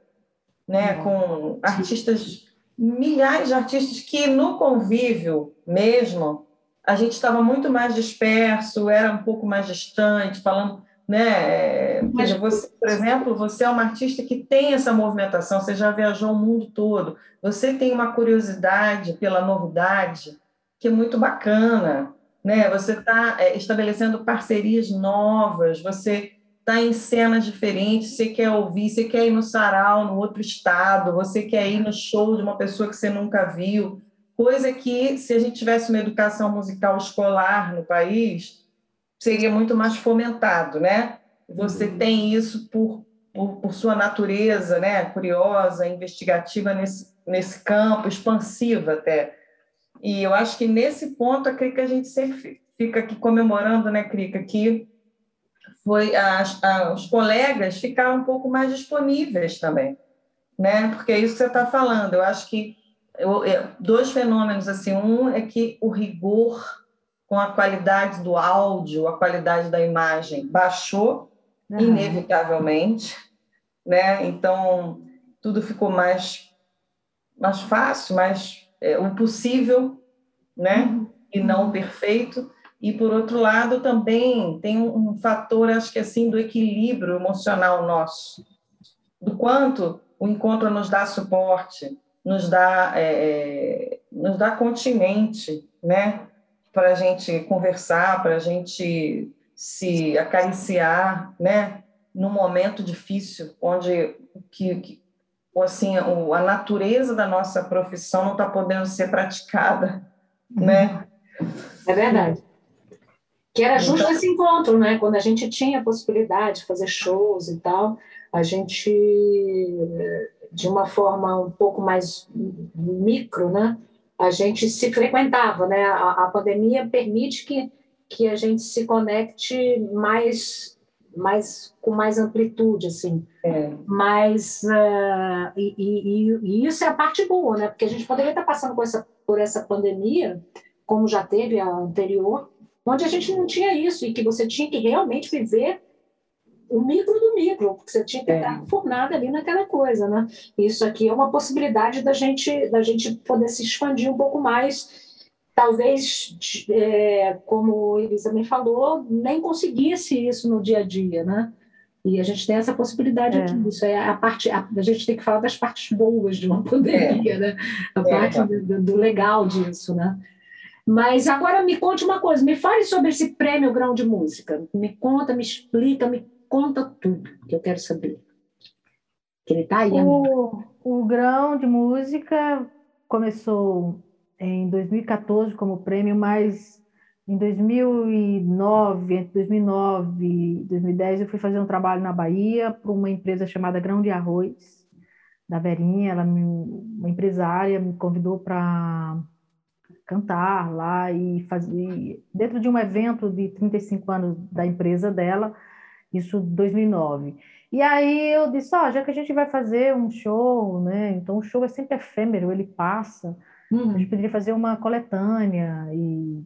né? Uhum. com artistas, milhares de artistas que no convívio mesmo, a gente estava muito mais disperso, era um pouco mais distante, falando né? Mas você, por exemplo, você é uma artista que tem essa movimentação, você já viajou o mundo todo, você tem uma curiosidade pela novidade que é muito bacana, né? Você está é, estabelecendo parcerias novas, você está em cenas diferentes, você quer ouvir, você quer ir no sarau no outro estado, você quer ir no show de uma pessoa que você nunca viu, coisa que se a gente tivesse uma educação musical escolar no país seria muito mais fomentado, né? Você uhum. tem isso por por, por, sua natureza, né, curiosa, investigativa nesse, nesse campo, expansiva até. E eu acho que nesse ponto, a Crica, a gente sempre fica aqui comemorando, né, Crica, que foi a, os colegas ficaram um pouco mais disponíveis também, né? Porque é isso que você está falando. Eu acho que eu, é, dois fenômenos assim, um é que o rigor com a qualidade do áudio, a qualidade da imagem baixou uhum. inevitavelmente, né? Então tudo ficou mais mais fácil, mais é, o possível, né? Uhum. E não perfeito. E, por outro lado, também tem um fator, acho que assim, do equilíbrio emocional nosso, do quanto o encontro nos dá suporte, nos dá, é, é nos dá continente, né? Para a gente conversar, para a gente se acariciar, né? Num momento difícil, onde que, que assim, a natureza da nossa profissão não está podendo ser praticada, né? É verdade. Que era justo então, esse encontro, né? Quando a gente tinha a possibilidade de fazer shows e tal, a gente, de uma forma um pouco mais micro, né? A gente se frequentava, né? A, a pandemia permite que, que a gente se conecte mais, mais com mais amplitude, assim. É. Mas uh, e, e, e, isso é a parte boa, né? Porque a gente poderia estar passando por essa, por essa pandemia, como já teve a anterior, onde a gente não tinha isso e que você tinha que realmente viver o micro do micro, porque você tinha que estar é. formada ali naquela coisa, né? Isso aqui é uma possibilidade da gente da gente poder se expandir um pouco mais, talvez, é, como Elisa também falou, nem conseguisse isso no dia a dia, né? E a gente tem essa possibilidade é. aqui. Isso é a parte. A, a, gente tem que falar das partes boas de uma pandemia, é. né? A é. parte do, do legal disso, né? Mas agora me conte uma coisa, me fale sobre esse prêmio Grão de Música. Me conta, me explica, me conta tudo que eu quero saber. Que ele tá aí. O, o Grão de Música começou em 2014 como prêmio, mas em 2009, entre 2009 e 2010, eu fui fazer um trabalho na Bahia para uma empresa chamada Grão de Arroz, da Verinha. Ela, uma empresária, me convidou para cantar lá e fazer dentro de um evento de 35 anos da empresa dela, isso 2009. E aí eu disse, ó, oh, já que a gente vai fazer um show, né? Então o show é sempre efêmero, ele passa. Uhum. A gente poderia fazer uma coletânea e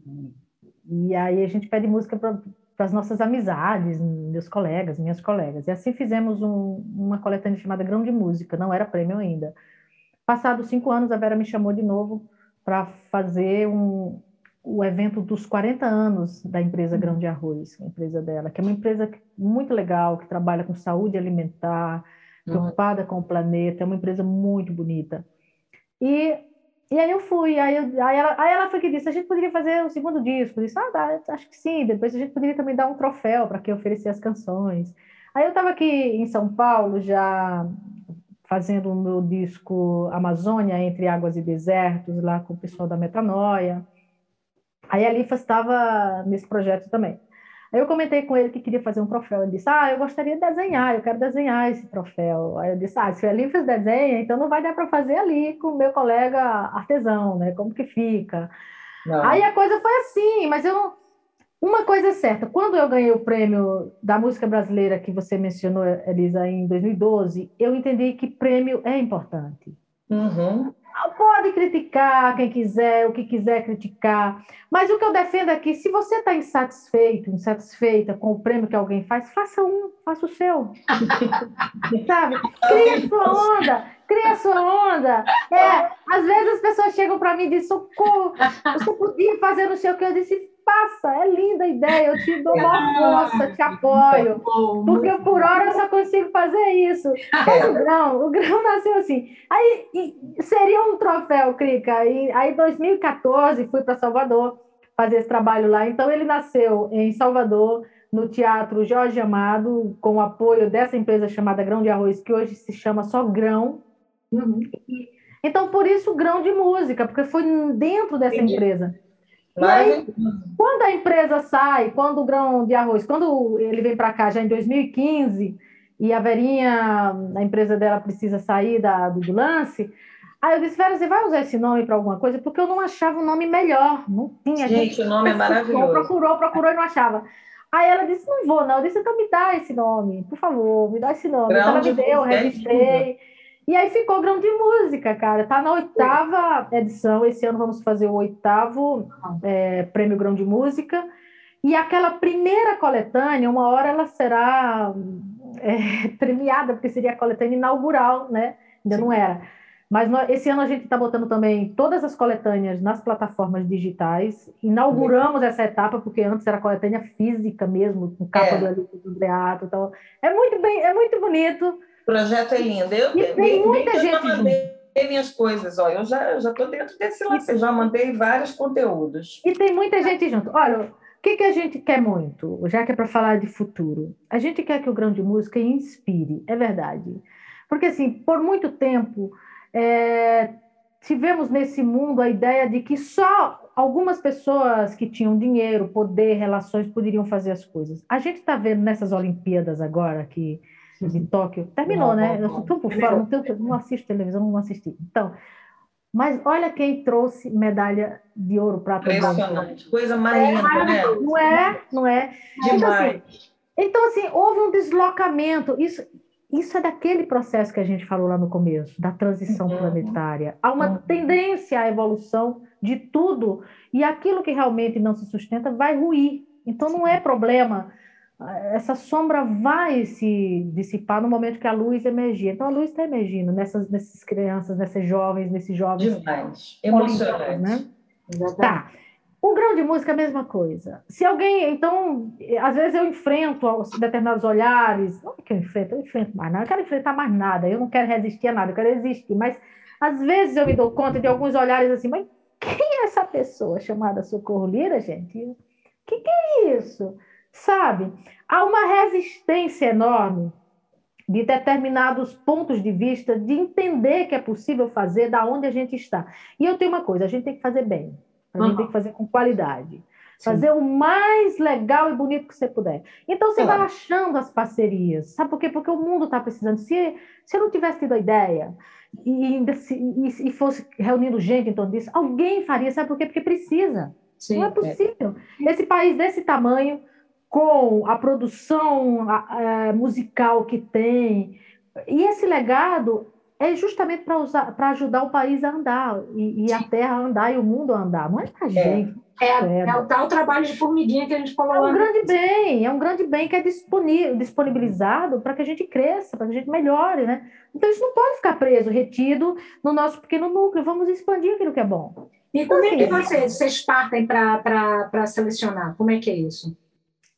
e aí a gente pede música para as nossas amizades, meus colegas, minhas colegas. E assim fizemos um, uma coletânea chamada Grão de Música, não era prêmio ainda. Passados cinco anos, a Vera me chamou de novo para fazer um, o evento dos 40 anos da empresa Grão de Arroz, a empresa dela, que é uma empresa muito legal, que trabalha com saúde alimentar, preocupada uhum. com o planeta, é uma empresa muito bonita. E, e aí eu fui, aí, eu, aí, ela, aí ela foi que disse, a gente poderia fazer o um segundo disco. Eu disse, ah, dá, acho que sim, depois a gente poderia também dar um troféu para quem oferecer as canções. Aí eu estava aqui em São Paulo, já fazendo o meu disco Amazônia entre Águas e Desertos, lá com o pessoal da Metanoia. Aí a Lifa estava nesse projeto também. Aí eu comentei com ele que queria fazer um troféu. Ele disse: Ah, eu gostaria de desenhar, eu quero desenhar esse troféu. Aí eu disse: Ah, se a Lifas desenha, então não vai dar para fazer ali com o meu colega artesão, né? Como que fica? Não. Aí a coisa foi assim, mas eu não uma coisa é certa, quando eu ganhei o prêmio da música brasileira que você mencionou, Elisa, em 2012, eu entendi que prêmio é importante. Uhum. Pode criticar quem quiser, o que quiser criticar, mas o que eu defendo aqui, se você está insatisfeito, insatisfeita com o prêmio que alguém faz, faça um, faça o seu. Sabe? Cria sua onda, cria sua onda. É, às vezes as pessoas chegam para mim e dizem, socorro, você podia fazer não sei o que, eu disse, passa, é linda a ideia, eu te dou uma força, te apoio, porque por hora eu só consigo fazer isso. Mas o grão, o grão nasceu assim. Aí seria um troféu, Crica. E, aí, em 2014, fui para Salvador fazer esse trabalho lá. Então, ele nasceu em Salvador, no Teatro Jorge Amado, com o apoio dessa empresa chamada Grão de Arroz, que hoje se chama só Grão. Uhum. Então, por isso, Grão de Música, porque foi dentro dessa Entendi. empresa. Aí, quando a empresa sai, quando o grão de arroz, quando ele vem para cá já em 2015, e a Verinha, a empresa dela precisa sair da, do lance. Aí eu disse, Vera, você vai usar esse nome para alguma coisa? Porque eu não achava um nome melhor. Não tinha. Gente, gente o nome é maravilhoso. Procurou, procurou e não achava. Aí ela disse, não vou, não. Eu disse, então me dá esse nome, por favor, me dá esse nome. Grão então ela me deu, eu registrei. E aí ficou grão de música, cara. Tá na oitava edição. Esse ano vamos fazer o oitavo é, prêmio grão de música. E aquela primeira coletânea, uma hora ela será é, premiada, porque seria a coletânea inaugural, né? Ainda Sim. não era. Mas nós, esse ano a gente está botando também todas as coletâneas nas plataformas digitais. Inauguramos essa etapa, porque antes era coletânea física mesmo, com capa é. do Alice do Andreato. Então, é muito bem, é muito bonito. O projeto é lindo. Eu, e tem muita eu gente mandei minhas coisas, ó. Eu já já estou dentro desse lance, eu já mandei vários conteúdos. E tem muita gente junto. Olha, que, que a gente quer muito, já que é para falar de futuro? A gente quer que o grão de música inspire, é verdade. Porque, assim, por muito tempo, é, tivemos nesse mundo a ideia de que só algumas pessoas que tinham dinheiro, poder, relações poderiam fazer as coisas. A gente está vendo nessas Olimpíadas agora, que de Tóquio, terminou, né? Eu estou por fora, não, tenho, não assisto televisão, não assisti. Então, mas olha quem trouxe medalha de ouro, prata Impressionante. Coisa mais é, linda, né? Não é? Não é? Demais. Então assim, então, assim, houve um deslocamento. Isso, isso é daquele processo que a gente falou lá no começo, da transição uhum. planetária. Há uma uhum. tendência à evolução de tudo, e aquilo que realmente não se sustenta vai ruir. Então, não é problema essa sombra vai se dissipar no momento que a luz emergir. Então, a luz está emergindo nessas, nessas crianças, nessas jovens, nesses jovens. Demais. Emocionante. Né? Tá. O grão de música é a mesma coisa. Se alguém, então, às vezes eu enfrento determinados olhares, não é que eu enfrento, eu enfrento mais nada, eu quero enfrentar mais nada, eu não quero resistir a nada, eu quero existir, mas às vezes eu me dou conta de alguns olhares assim, mas quem é essa pessoa chamada Socorro Lira, gente? O que, que é isso? Sabe? Há uma resistência enorme de determinados pontos de vista, de entender que é possível fazer da onde a gente está. E eu tenho uma coisa, a gente tem que fazer bem, a gente uhum. tem que fazer com qualidade. Sim. Fazer o mais legal e bonito que você puder. Então, você vai achando as parcerias. Sabe por quê? Porque o mundo está precisando. Se, se eu não tivesse tido a ideia e, e, e, fosse reunindo gente em torno disso, alguém faria. Sabe por quê? Porque precisa. Sim, não é, é. possível. É. Esse país desse tamanho com a produção a, musical que tem. E esse legado é justamente para ajudar o país a andar, e, e a terra a andar, e o mundo a andar. Não é para a é. gente. É, é, é, o tal trabalho de formiguinha que a gente falou É um grande bem, é um grande bem que é disponibilizado para que a gente cresça, para que a gente melhore, né? Então isso não pode ficar preso, retido no nosso pequeno núcleo. Vamos expandir aquilo que é bom. E como então, é que assim, vocês, vocês partem para selecionar? Como é que é isso?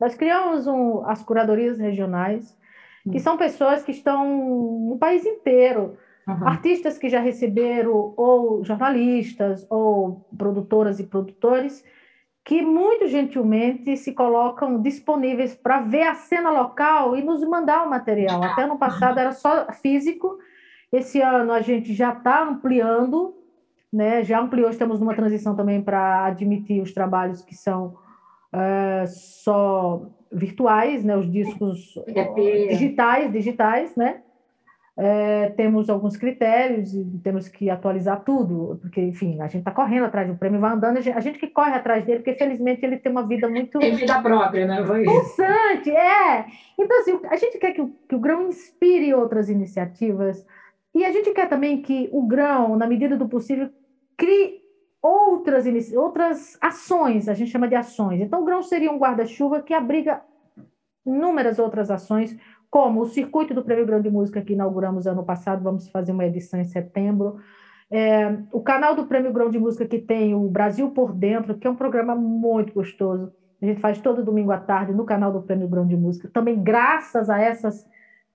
Nós criamos um, as curadorias regionais, que hum. são pessoas que estão no país inteiro, uhum. artistas que já receberam, ou jornalistas, ou produtoras e produtores, que muito gentilmente se colocam disponíveis para ver a cena local e nos mandar o material. Até no passado era só físico, esse ano a gente já está ampliando, né? já ampliou, estamos numa transição também para admitir os trabalhos que são uh, só virtuais, né, os discos digitais, digitais, né? É, temos alguns critérios e temos que atualizar tudo, porque, enfim, a gente está correndo atrás do prêmio, vai andando, a gente, a gente, que corre atrás dele, porque felizmente ele tem uma vida muito. Tem vida própria, né? Pulsante, é. Então, assim, a gente quer que o, que o grão inspire outras iniciativas, e a gente quer também que o grão, na medida do possível, crie outras, outras ações, a gente chama de ações. Então, o grão seria um guarda-chuva que abriga inúmeras outras ações, como o circuito do Prêmio Grão de Música que inauguramos ano passado, vamos fazer uma edição em setembro. É, o canal do Prêmio Grão de Música que tem o Brasil por Dentro, que é um programa muito gostoso. A gente faz todo domingo à tarde no canal do Prêmio Grão de Música. Também, graças a essas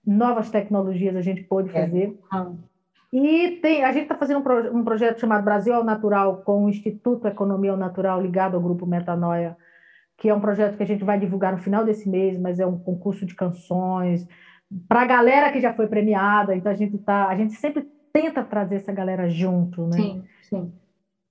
novas tecnologias, a gente pôde é. fazer. É. E tem, a gente está fazendo um, pro, um, projeto chamado Brasil ao Natural, com o Instituto Economia ao Natural, ligado ao Grupo Metanoia, que é um projeto que a gente vai divulgar no final desse mês, mas é um concurso de canções para a galera que já foi premiada. Então a gente tá, a gente sempre tenta trazer essa galera junto, né? Sim, sim.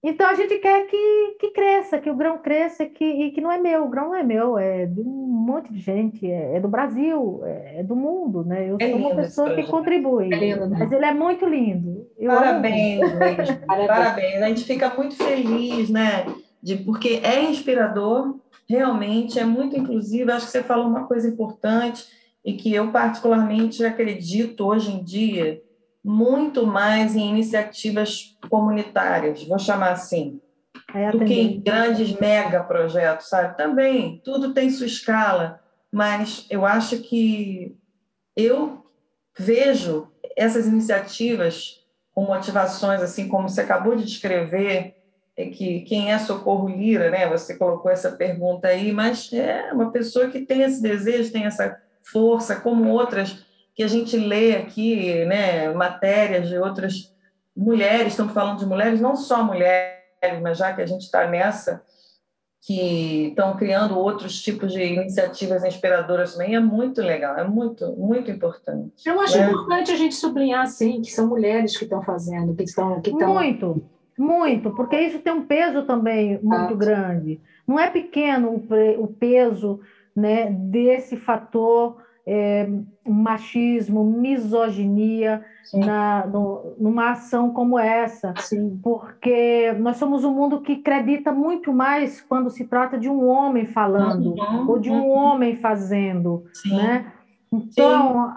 Então a gente quer que, que cresça, que o grão cresça, que, e que não é meu, o grão não é meu, é de um monte de gente, é, é do Brasil, é, é, do mundo, né? Eu é sou uma pessoa que contribui, é lindo, né? mas ele é muito lindo. Eu parabéns, parabéns, parabéns. A gente fica muito feliz, né? De, porque é inspirador, realmente, é muito inclusivo. Acho que você falou uma coisa importante e que eu particularmente acredito hoje em dia muito mais em iniciativas comunitárias, vou chamar assim, é do que em grandes mega projetos, sabe? Também, tudo tem sua escala, mas eu acho que eu vejo essas iniciativas com motivações, assim como você acabou de descrever, é que quem é Socorro Lira, né? Você colocou essa pergunta aí, mas é uma pessoa que tem esse desejo, tem essa força, como outras que a gente lê aqui, né, matérias de outras mulheres, estamos falando de mulheres, não só mulheres, mas já que a gente está nessa, que estão criando outros tipos de iniciativas inspiradoras também, é muito legal, é muito, muito importante. Eu acho né? importante a gente sublinhar, sim, que são mulheres que estão fazendo, que estão... Que estão... Muito, muito, porque isso tem um peso também muito ah. grande. Não é pequeno o, peso né, desse fator é, machismo, misoginia na, no, numa ação como essa, Sim. porque nós somos um mundo que acredita muito mais quando se trata de um homem falando uhum, ou de um uhum. homem fazendo, Sim. né? Então,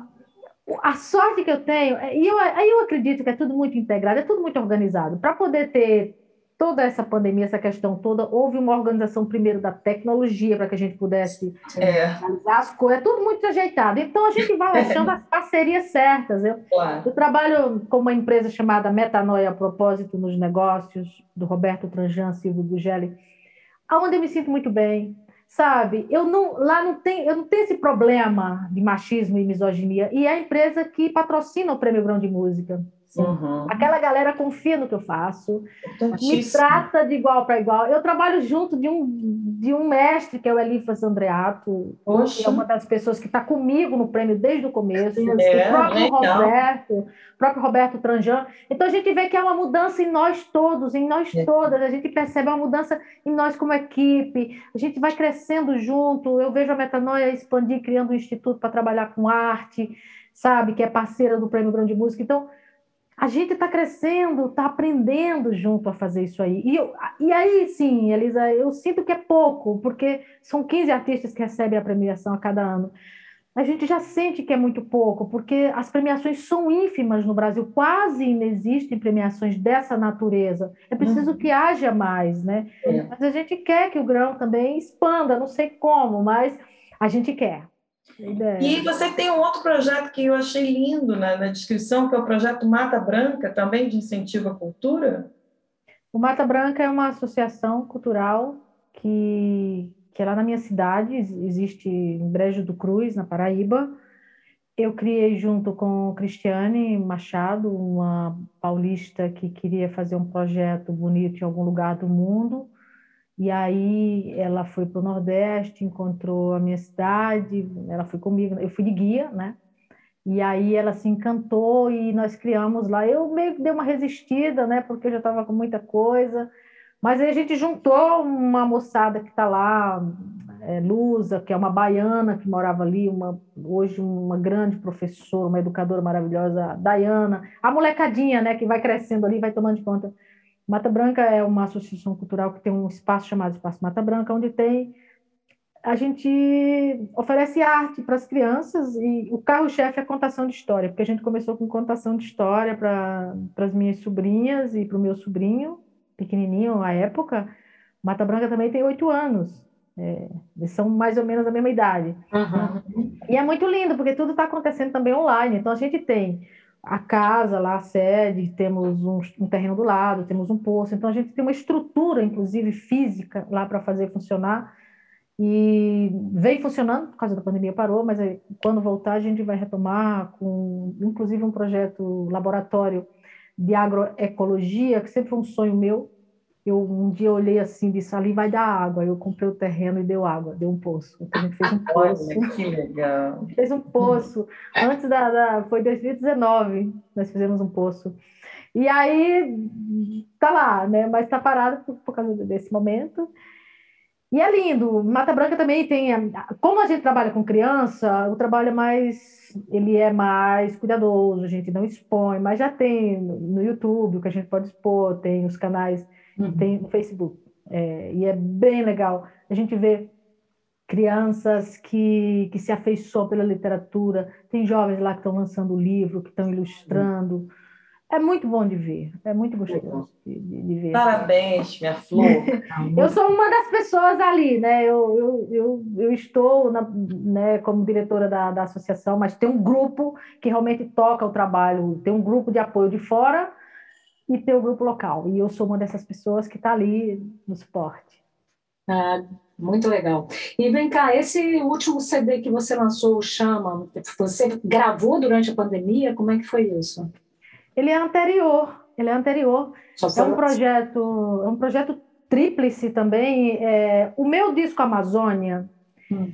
Sim. a sorte que eu tenho, e eu, eu acredito que é tudo muito integrado, é tudo muito organizado, para poder ter toda essa pandemia, essa questão toda, houve uma organização primeiro da tecnologia para que a gente pudesse é. realizar as coisas, é tudo muito ajeitado. Então a gente vai achando as parcerias certas. Eu, claro. eu trabalho com uma empresa chamada Metanoia a Propósito nos Negócios, do Roberto Tranjan Silvio Bugelli, aonde eu me sinto muito bem. Sabe, eu não, lá não tem, eu não tenho esse problema de machismo e misoginia. E é a empresa que patrocina o Prêmio Grão de Música. Uhum. Aquela galera confia no que eu faço, me trata de igual para igual. Eu trabalho junto de um, de um mestre, que é o Elifas Andreato, que é uma das pessoas que está comigo no prêmio desde o começo, é, o próprio Roberto, o próprio Roberto Tranjan. Então a gente vê que há uma mudança em nós todos, em nós é. todas, a gente percebe uma mudança em nós como equipe, a gente vai crescendo junto. Eu vejo a Metanoia expandir, criando um instituto para trabalhar com arte, sabe, que é parceira do Prêmio Grande Música. Então, a gente está crescendo, está aprendendo junto a fazer isso aí. E, eu, e aí, sim, Elisa, eu sinto que é pouco, porque são 15 artistas que recebem a premiação a cada ano. A gente já sente que é muito pouco, porque as premiações são ínfimas no Brasil, quase inexistem premiações dessa natureza. É preciso uhum. que haja mais, né? É. Mas a gente quer que o grão também expanda, não sei como, mas a gente quer. E você tem um outro projeto que eu achei lindo na, na, descrição, que é o projeto Mata Branca, também de incentivo à cultura. O Mata Branca é uma associação cultural que, que é lá na minha cidade, existe em Brejo do Cruz, na Paraíba. Eu criei junto com Cristiane Machado, uma paulista que queria fazer um projeto bonito em algum lugar do mundo e aí ela foi para o Nordeste, encontrou a minha cidade, ela foi comigo, eu fui de guia, né? E aí ela se encantou e nós criamos lá. Eu meio que dei uma resistida, né? Porque eu já estava com muita coisa. Mas aí a gente juntou uma moçada que está lá, é, Lusa, que é uma baiana que morava ali, uma, hoje uma grande professora, uma educadora maravilhosa, Dayana, a molecadinha, né, que vai crescendo ali, vai tomando de conta Mata Branca é uma associação cultural que tem um espaço chamado Espaço Mata Branca, onde tem a gente oferece arte para as crianças e o carro-chefe é a contação de história, porque a gente começou com contação de história para as minhas sobrinhas e para o meu sobrinho, pequenininho à época. Mata Branca também tem oito anos, é, eles são mais ou menos da mesma idade. Uhum. E é muito lindo, porque tudo está acontecendo também online. Então a gente tem a casa lá, a sede, temos um, um, terreno do lado, temos um poço, então a gente tem uma estrutura, inclusive física, lá para fazer funcionar. E vem funcionando, por causa da pandemia parou, mas aí, quando voltar a gente vai retomar com, inclusive, um projeto laboratório de agroecologia, que sempre foi um sonho meu, eu um dia olhei assim, disse, ali vai dar água. Eu comprei o terreno e deu água, deu um poço. Então a gente fez um poço. Olha, que legal. fez um poço. Antes da, da foi 2019, nós fizemos um poço. E aí tá lá, né? Mas está parado por, por causa desse momento. E é lindo. Mata Branca também tem. Como a gente trabalha com criança, o trabalho é mais. Ele é mais cuidadoso, a gente não expõe, mas já tem no YouTube o que a gente pode expor, tem os canais, uhum. tem no Facebook. É, e é bem legal. A gente vê crianças que, que se afeiçoam pela literatura, tem jovens lá que estão lançando livro, que estão ilustrando. Uhum é muito bom de ver, é muito gostoso de, de, ver. Parabéns, minha flor. eu sou uma das pessoas ali, né? Eu, eu, eu, eu estou na, né, como diretora da, da associação, mas tem um grupo que realmente toca o trabalho, tem um grupo de apoio de fora e tem o grupo local. E eu sou uma dessas pessoas que está ali no suporte. Ah, muito legal. E vem cá, esse último CD que você lançou, o Chama, você gravou durante a pandemia? Como é que foi isso? Ele é anterior, ele é anterior. é um projeto, é um projeto tríplice também. É, o meu disco Amazônia, hum.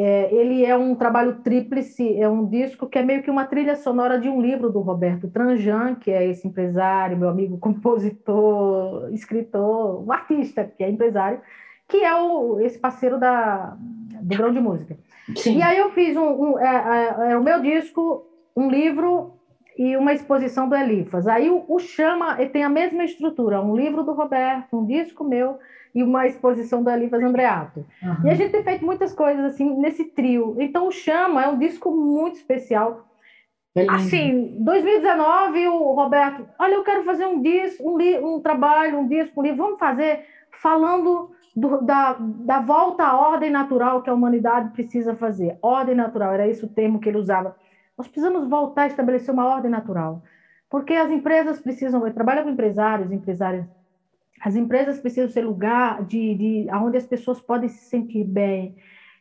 É, ele é um trabalho tríplice, é um disco que é meio que uma trilha sonora de um livro do Roberto Tranjan, que é esse empresário, meu amigo compositor, escritor, um artista que é empresário, que é o, esse parceiro da, do Grão de Música. Sim. E aí eu fiz um, um é, é, é o meu disco, um livro e uma exposição do Elifas. Aí o, o Chama tem a mesma estrutura, um livro do Roberto, um disco meu e uma exposição do Elifas Andreato. Uhum. E a gente tem feito muitas coisas assim nesse trio. Então o Chama é um disco muito especial. É assim, 2019 o Roberto, olha, eu quero fazer um disco, um, um trabalho, um disco, um livro, vamos fazer falando do, da, da volta à ordem natural que a humanidade precisa fazer. Ordem natural, era esse o termo que ele usava nós precisamos voltar a estabelecer uma ordem natural, porque as empresas precisam, eu trabalho com empresários, empresárias, as empresas precisam ser lugar de, de onde as pessoas podem se sentir bem,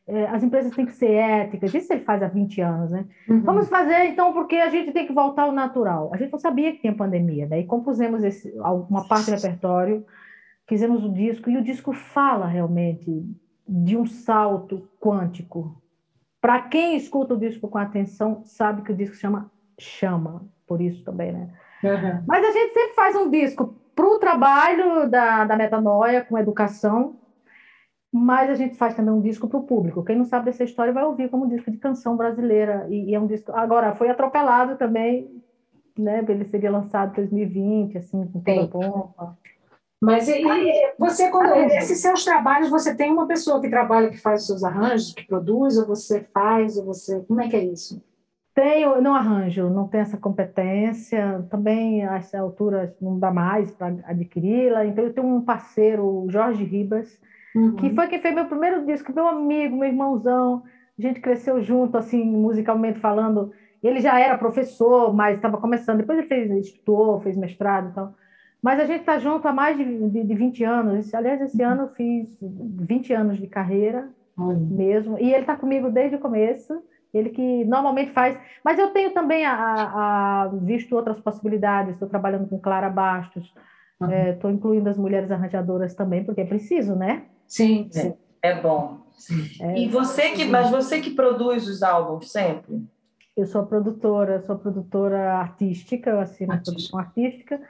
é, as empresas têm que ser éticas, isso ele faz há 20 anos, né? Uhum. Vamos fazer, então, porque a gente tem que voltar ao natural. A gente não sabia que tinha pandemia, né? E compusemos esse, uma parte do repertório, fizemos o disco, e o disco fala realmente de um salto quântico para quem escuta o disco com atenção, sabe que o disco chama Chama, por isso também, né? Uhum. Mas a gente sempre faz um disco para o trabalho da, da metanoia com educação, mas a gente faz também um disco para o público. Quem não sabe dessa história vai ouvir como um disco de canção brasileira. E, e é um disco. Agora, foi atropelado também, né? Ele seria lançado em 2020, assim, com toda a pompa. Mas e, e você, quando esses seus trabalhos, você tem uma pessoa que trabalha, que faz os seus arranjos, que produz, ou você faz, ou você. Como é que é isso? Tenho, não arranjo, não tenho essa competência. Também, a essa altura, não dá mais para adquiri-la. Então, eu tenho um parceiro, o Jorge Ribas, uhum. que foi quem fez meu primeiro disco, meu amigo, meu irmãozão. A gente cresceu junto, assim, musicalmente falando. Ele já era professor, mas estava começando. Depois ele fez, estudou, fez mestrado e tal. Mas a gente está junto há mais de, de, de 20 anos. Aliás, esse ano eu fiz 20 anos de carreira mesmo. E ele está comigo desde o começo. Ele que normalmente faz. Mas eu tenho também a, a visto outras possibilidades. Estou trabalhando com Clara Bastos. Estou uhum. é, incluindo as mulheres arranjadoras também, porque é preciso, né? Sim, sim. É, é bom. É, e você que, mas você que produz os álbuns sempre? Eu sou produtora, sou produtora artística, eu assino a produção artística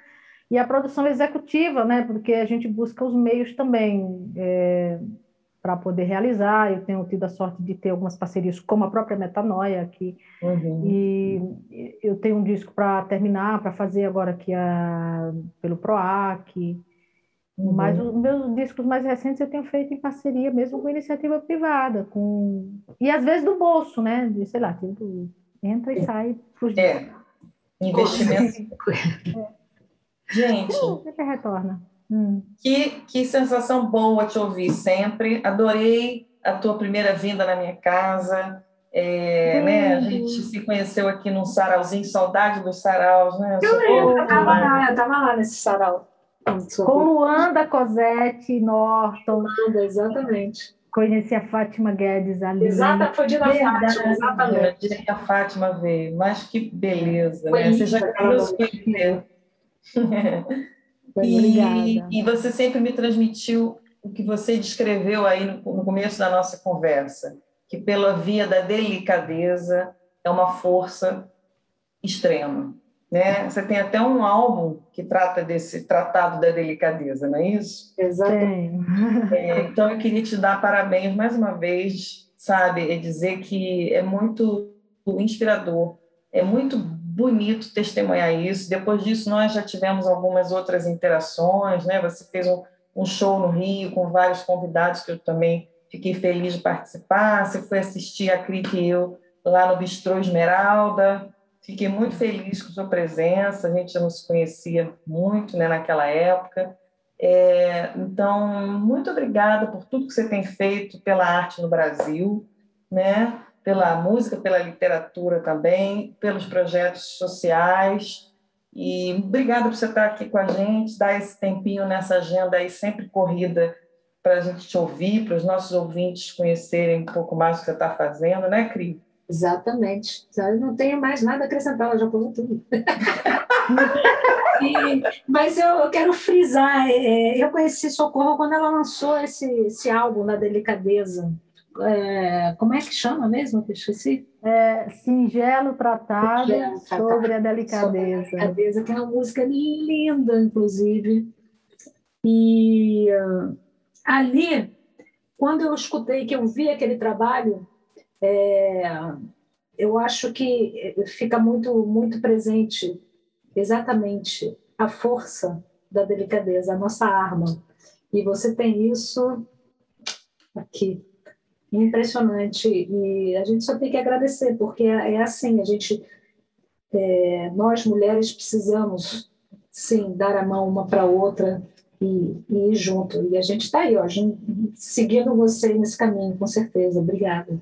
e a produção executiva, né? Porque a gente busca os meios também é, para poder realizar. Eu tenho tido a sorte de ter algumas parcerias, como a própria Metanoia aqui, uhum. e eu tenho um disco para terminar, para fazer agora aqui a, pelo PROAC. Uhum. Mas os meus discos mais recentes eu tenho feito em parceria mesmo com iniciativa privada, com e às vezes do bolso, né? De, sei lá, tipo, entra e sai. É. Investimento. é. Gente. Sempre retorna. Hum. Que, que sensação boa te ouvir sempre. Adorei a tua primeira vinda na minha casa. É, né? A gente se conheceu aqui num sarauzinho, saudade dos saraus, né? Eu lembro, eu estava lá, eu tava lá nesse sarau. Com Luanda, Cosette, Norton. Luanda, exatamente. Conheci a Fátima Guedes ali. Exata, foi dia da Fátima, exatamente. Dia que a Fátima veio, mas que beleza, né? Você já conheceu e, e, você sempre me transmitiu o que você descreveu aí no, no começo da nossa conversa, que pela via da delicadeza é uma força extrema. né? Você tem até um álbum que trata desse tratado da delicadeza, não é isso? Exatamente. É, então eu queria te dar parabéns mais uma vez, sabe, e dizer que é muito inspirador, é muito bonito testemunhar isso. Depois disso nós já tivemos algumas outras interações, né? Você fez um, um show no Rio com vários convidados que eu também fiquei feliz de participar. Você foi assistir a Cric e eu lá no Bistrô Esmeralda. Fiquei muito feliz com sua presença. A gente já não se conhecia muito né, naquela época. É, então, muito obrigada por tudo que você tem feito pela arte no Brasil, né? Pela música, pela literatura também, pelos projetos sociais. E obrigada por você estar aqui com a gente, dar esse tempinho nessa agenda aí sempre corrida para a gente te ouvir, para os nossos ouvintes conhecerem um pouco mais o que você está fazendo, né, Cri? Exatamente. Eu não tenho mais nada a acrescentar, ela já falou tudo. e, mas eu, eu, quero frisar, é, eu conheci Socorro quando ela lançou esse, esse álbum na Delicadeza. É, como é que chama mesmo? Que eu esqueci. É, Singelo Tratado Singelo sobre a Delicadeza. Sobre a delicadeza, que é uma música linda, inclusive. E uh, ali, quando eu escutei, que eu vi aquele trabalho, é, eu acho que fica muito, muito presente exatamente a força da delicadeza, a nossa arma. E você tem isso aqui. Impressionante. E a gente só tem que agradecer, porque é, é assim, a gente, é, nós mulheres precisamos, sim, dar a mão uma para outra e, e, ir junto. E a gente está aí, ó, seguindo você nesse caminho, com certeza. Obrigada.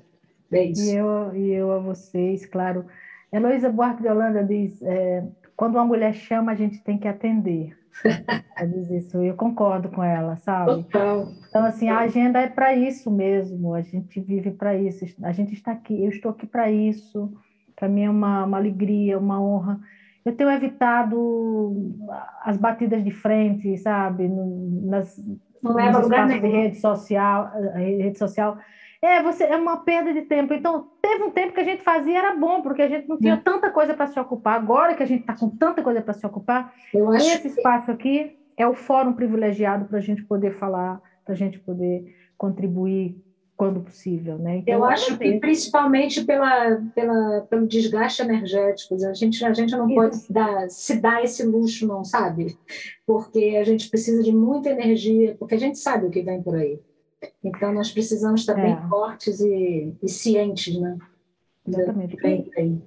E eu, e eu a vocês, claro. Heloísa Buarque de Holanda diz: é, quando uma mulher chama, a gente tem que atender. Ela diz isso, eu concordo com ela, sabe? Total. Então, assim, a agenda é para isso mesmo, a gente vive para isso, a gente está aqui, eu estou aqui para isso, para mim é uma, uma alegria, uma honra. Eu tenho evitado as batidas de frente, sabe? Nas, Não leva lugar de rede social, rede social é, você, é uma perda de tempo. Então, teve um tempo que a gente fazia, era bom, porque a gente não tinha é. tanta coisa para se ocupar. Agora que a gente está com tanta coisa para se ocupar, esse espaço aqui é o fórum privilegiado para a gente poder falar, para a gente poder contribuir quando possível, né? Então, eu acho que principalmente pela, pela, pelo desgaste energético, a gente, a gente não pode dar, se dar esse luxo, não, sabe? Porque a gente precisa de muita energia, porque a gente sabe o que vem por aí. Então, nós precisamos estar é. bem fortes e, e, cientes, né? Exatamente. E,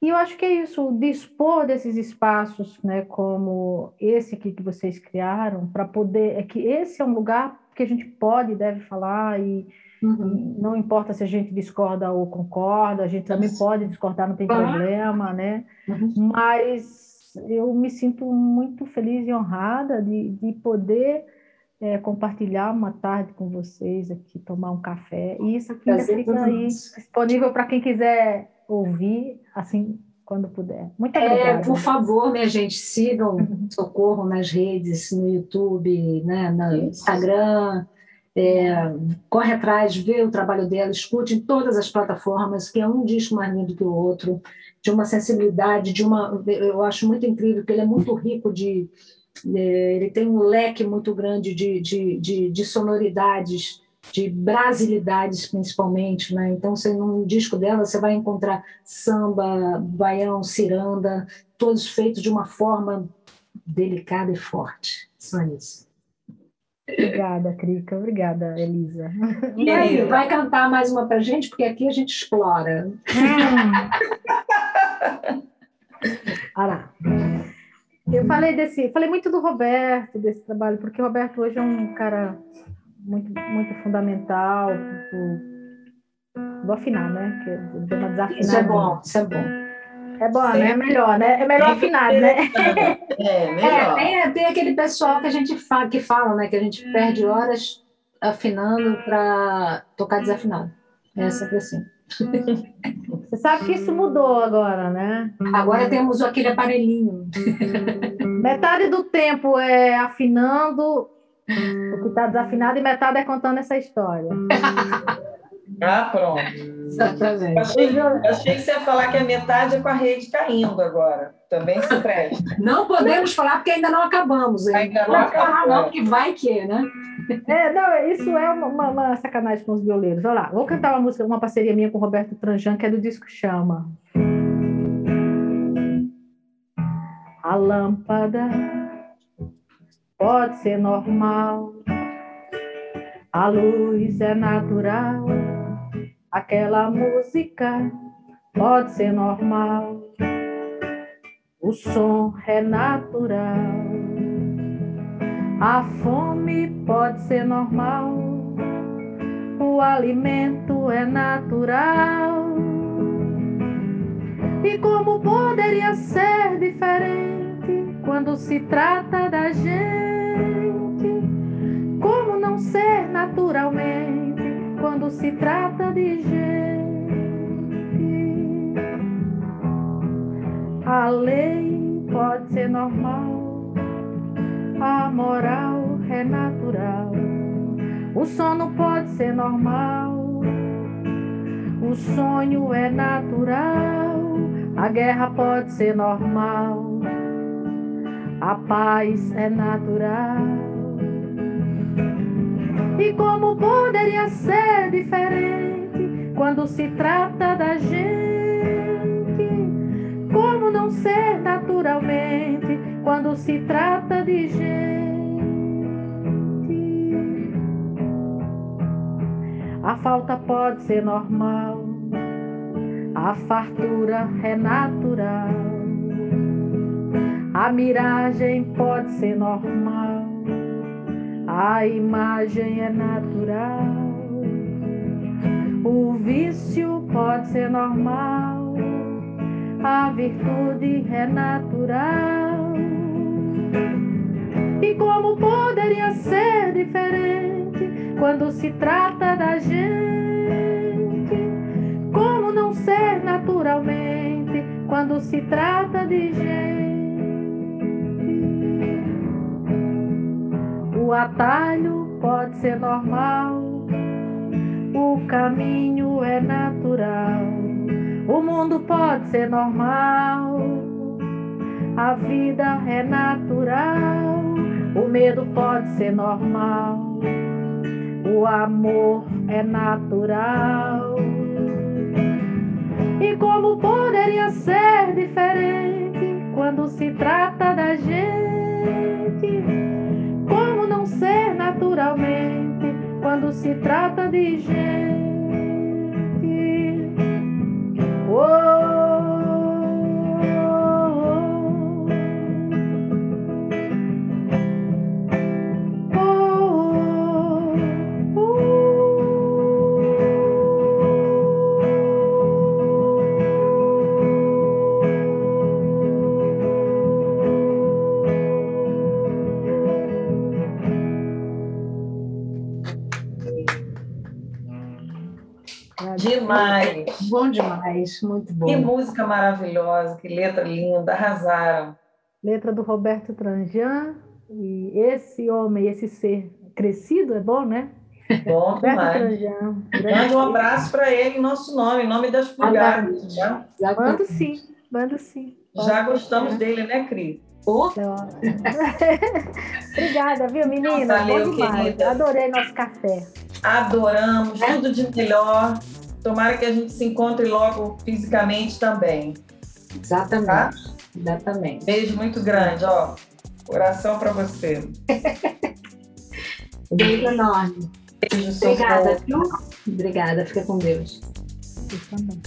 e eu acho que é isso, dispor desses espaços, né, como esse aqui que vocês criaram, para poder. É que esse é um lugar que a gente pode e deve falar, e, uhum. e não importa se a gente discorda ou concorda, a gente também pode discordar, não tem problema, né? Uhum. Mas eu me sinto muito feliz e honrada de, de poder é, compartilhar uma tarde com vocês aqui, tomar um café. E isso aqui ainda fica aí disponível para quem quiser ouvir, assim, quando puder. Muito é, obrigada. Por favor, minha gente, sigam uhum. Socorro nas redes, no YouTube, né, no Instagram. É, corre atrás, vê o trabalho dela, escute em todas as plataformas, que é um disco mais lindo que o outro, de uma sensibilidade, de uma. Eu acho muito incrível, que ele é muito rico de é, ele tem um leque muito grande de, de, de, de sonoridades, de brasilidades principalmente, né? Então, você, no disco dela você vai encontrar samba, baião, ciranda, todos feitos de uma forma delicada e forte. Só isso. Obrigada, Crica. Obrigada, Elisa. E aí, vai cantar mais uma pra gente? Porque aqui a gente explora. Hum. Olha eu falei desse, falei muito do Roberto, desse trabalho, porque o Roberto hoje é um cara muito, muito fundamental do, do afinar, né? Que deu uma desafinada. Isso é bom, isso é bom. É bom, né? É melhor, né? É melhor afinar, né? É, melhor. É, tem, tem aquele pessoal que a gente fala, que fala, né? Que a gente perde horas afinando para tocar desafinado. É sempre assim. Você sabe que isso mudou agora, né? Agora temos aquele aparelhinho. Metade do tempo é afinando o que está desafinado e metade é contando essa história. Ah, pronto. Exatamente. Achei, achei que você ia falar que a metade é com a rede caindo agora. Também se presta. Não podemos falar porque ainda não acabamos. Hein? Ainda não acabou. não, que vai que, né? É, não, isso é uma, uma- uma sacanagem com os violeiros. Olha lá, vou cantar uma música, uma parceria minha com o Roberto Tranjan, que é do disco Chama. A lâmpada pode ser normal, a luz é natural, aquela música pode ser normal, o som é natural. A fome pode ser normal, o alimento é natural. E como poderia ser diferente quando se trata da gente? Como não ser naturalmente quando se trata de gente? A lei pode ser normal, a moral é natural. O sono pode ser normal, o sonho é natural. A guerra pode ser normal, a paz é natural. E como poderia ser diferente quando se trata da gente? Como não ser naturalmente quando se trata de gente? A falta pode ser normal, a fartura é natural, a miragem pode ser normal, a imagem é natural, o vício pode ser normal, a virtude é natural. E como poderia ser diferente quando se trata da gente? Como não ser naturalmente quando se trata de gente? O atalho pode ser normal, o caminho é natural, o mundo pode ser normal, a vida é natural, o medo pode ser normal, o amor é natural. E como poderia ser diferente quando se trata da gente? Ser naturalmente quando se trata de gente? Oh, Demais. Bom demais, muito bom. Que música maravilhosa, que letra linda, arrasaram. Letra do Roberto Tranjan. E esse homem, esse ser crescido, é bom, né? Bom Roberto demais. Mande um abraço para ele em nosso nome, em nome das pulgadas. Já, Mando sim, mando sim. já gostamos dele, né, Cris? Oh, Obrigada, viu, menina? Valeu, Bom demais. querida. Adorei nosso café. Adoramos, tudo de melhor. Tomara que a gente se encontre logo fisicamente também. exatamente. Tá? Exatamente. Beijo muito grande, ó. Coração para você. Beijo enorme. Beijo. Obrigada, viu? Obrigada, fica com Deus. Vocês também.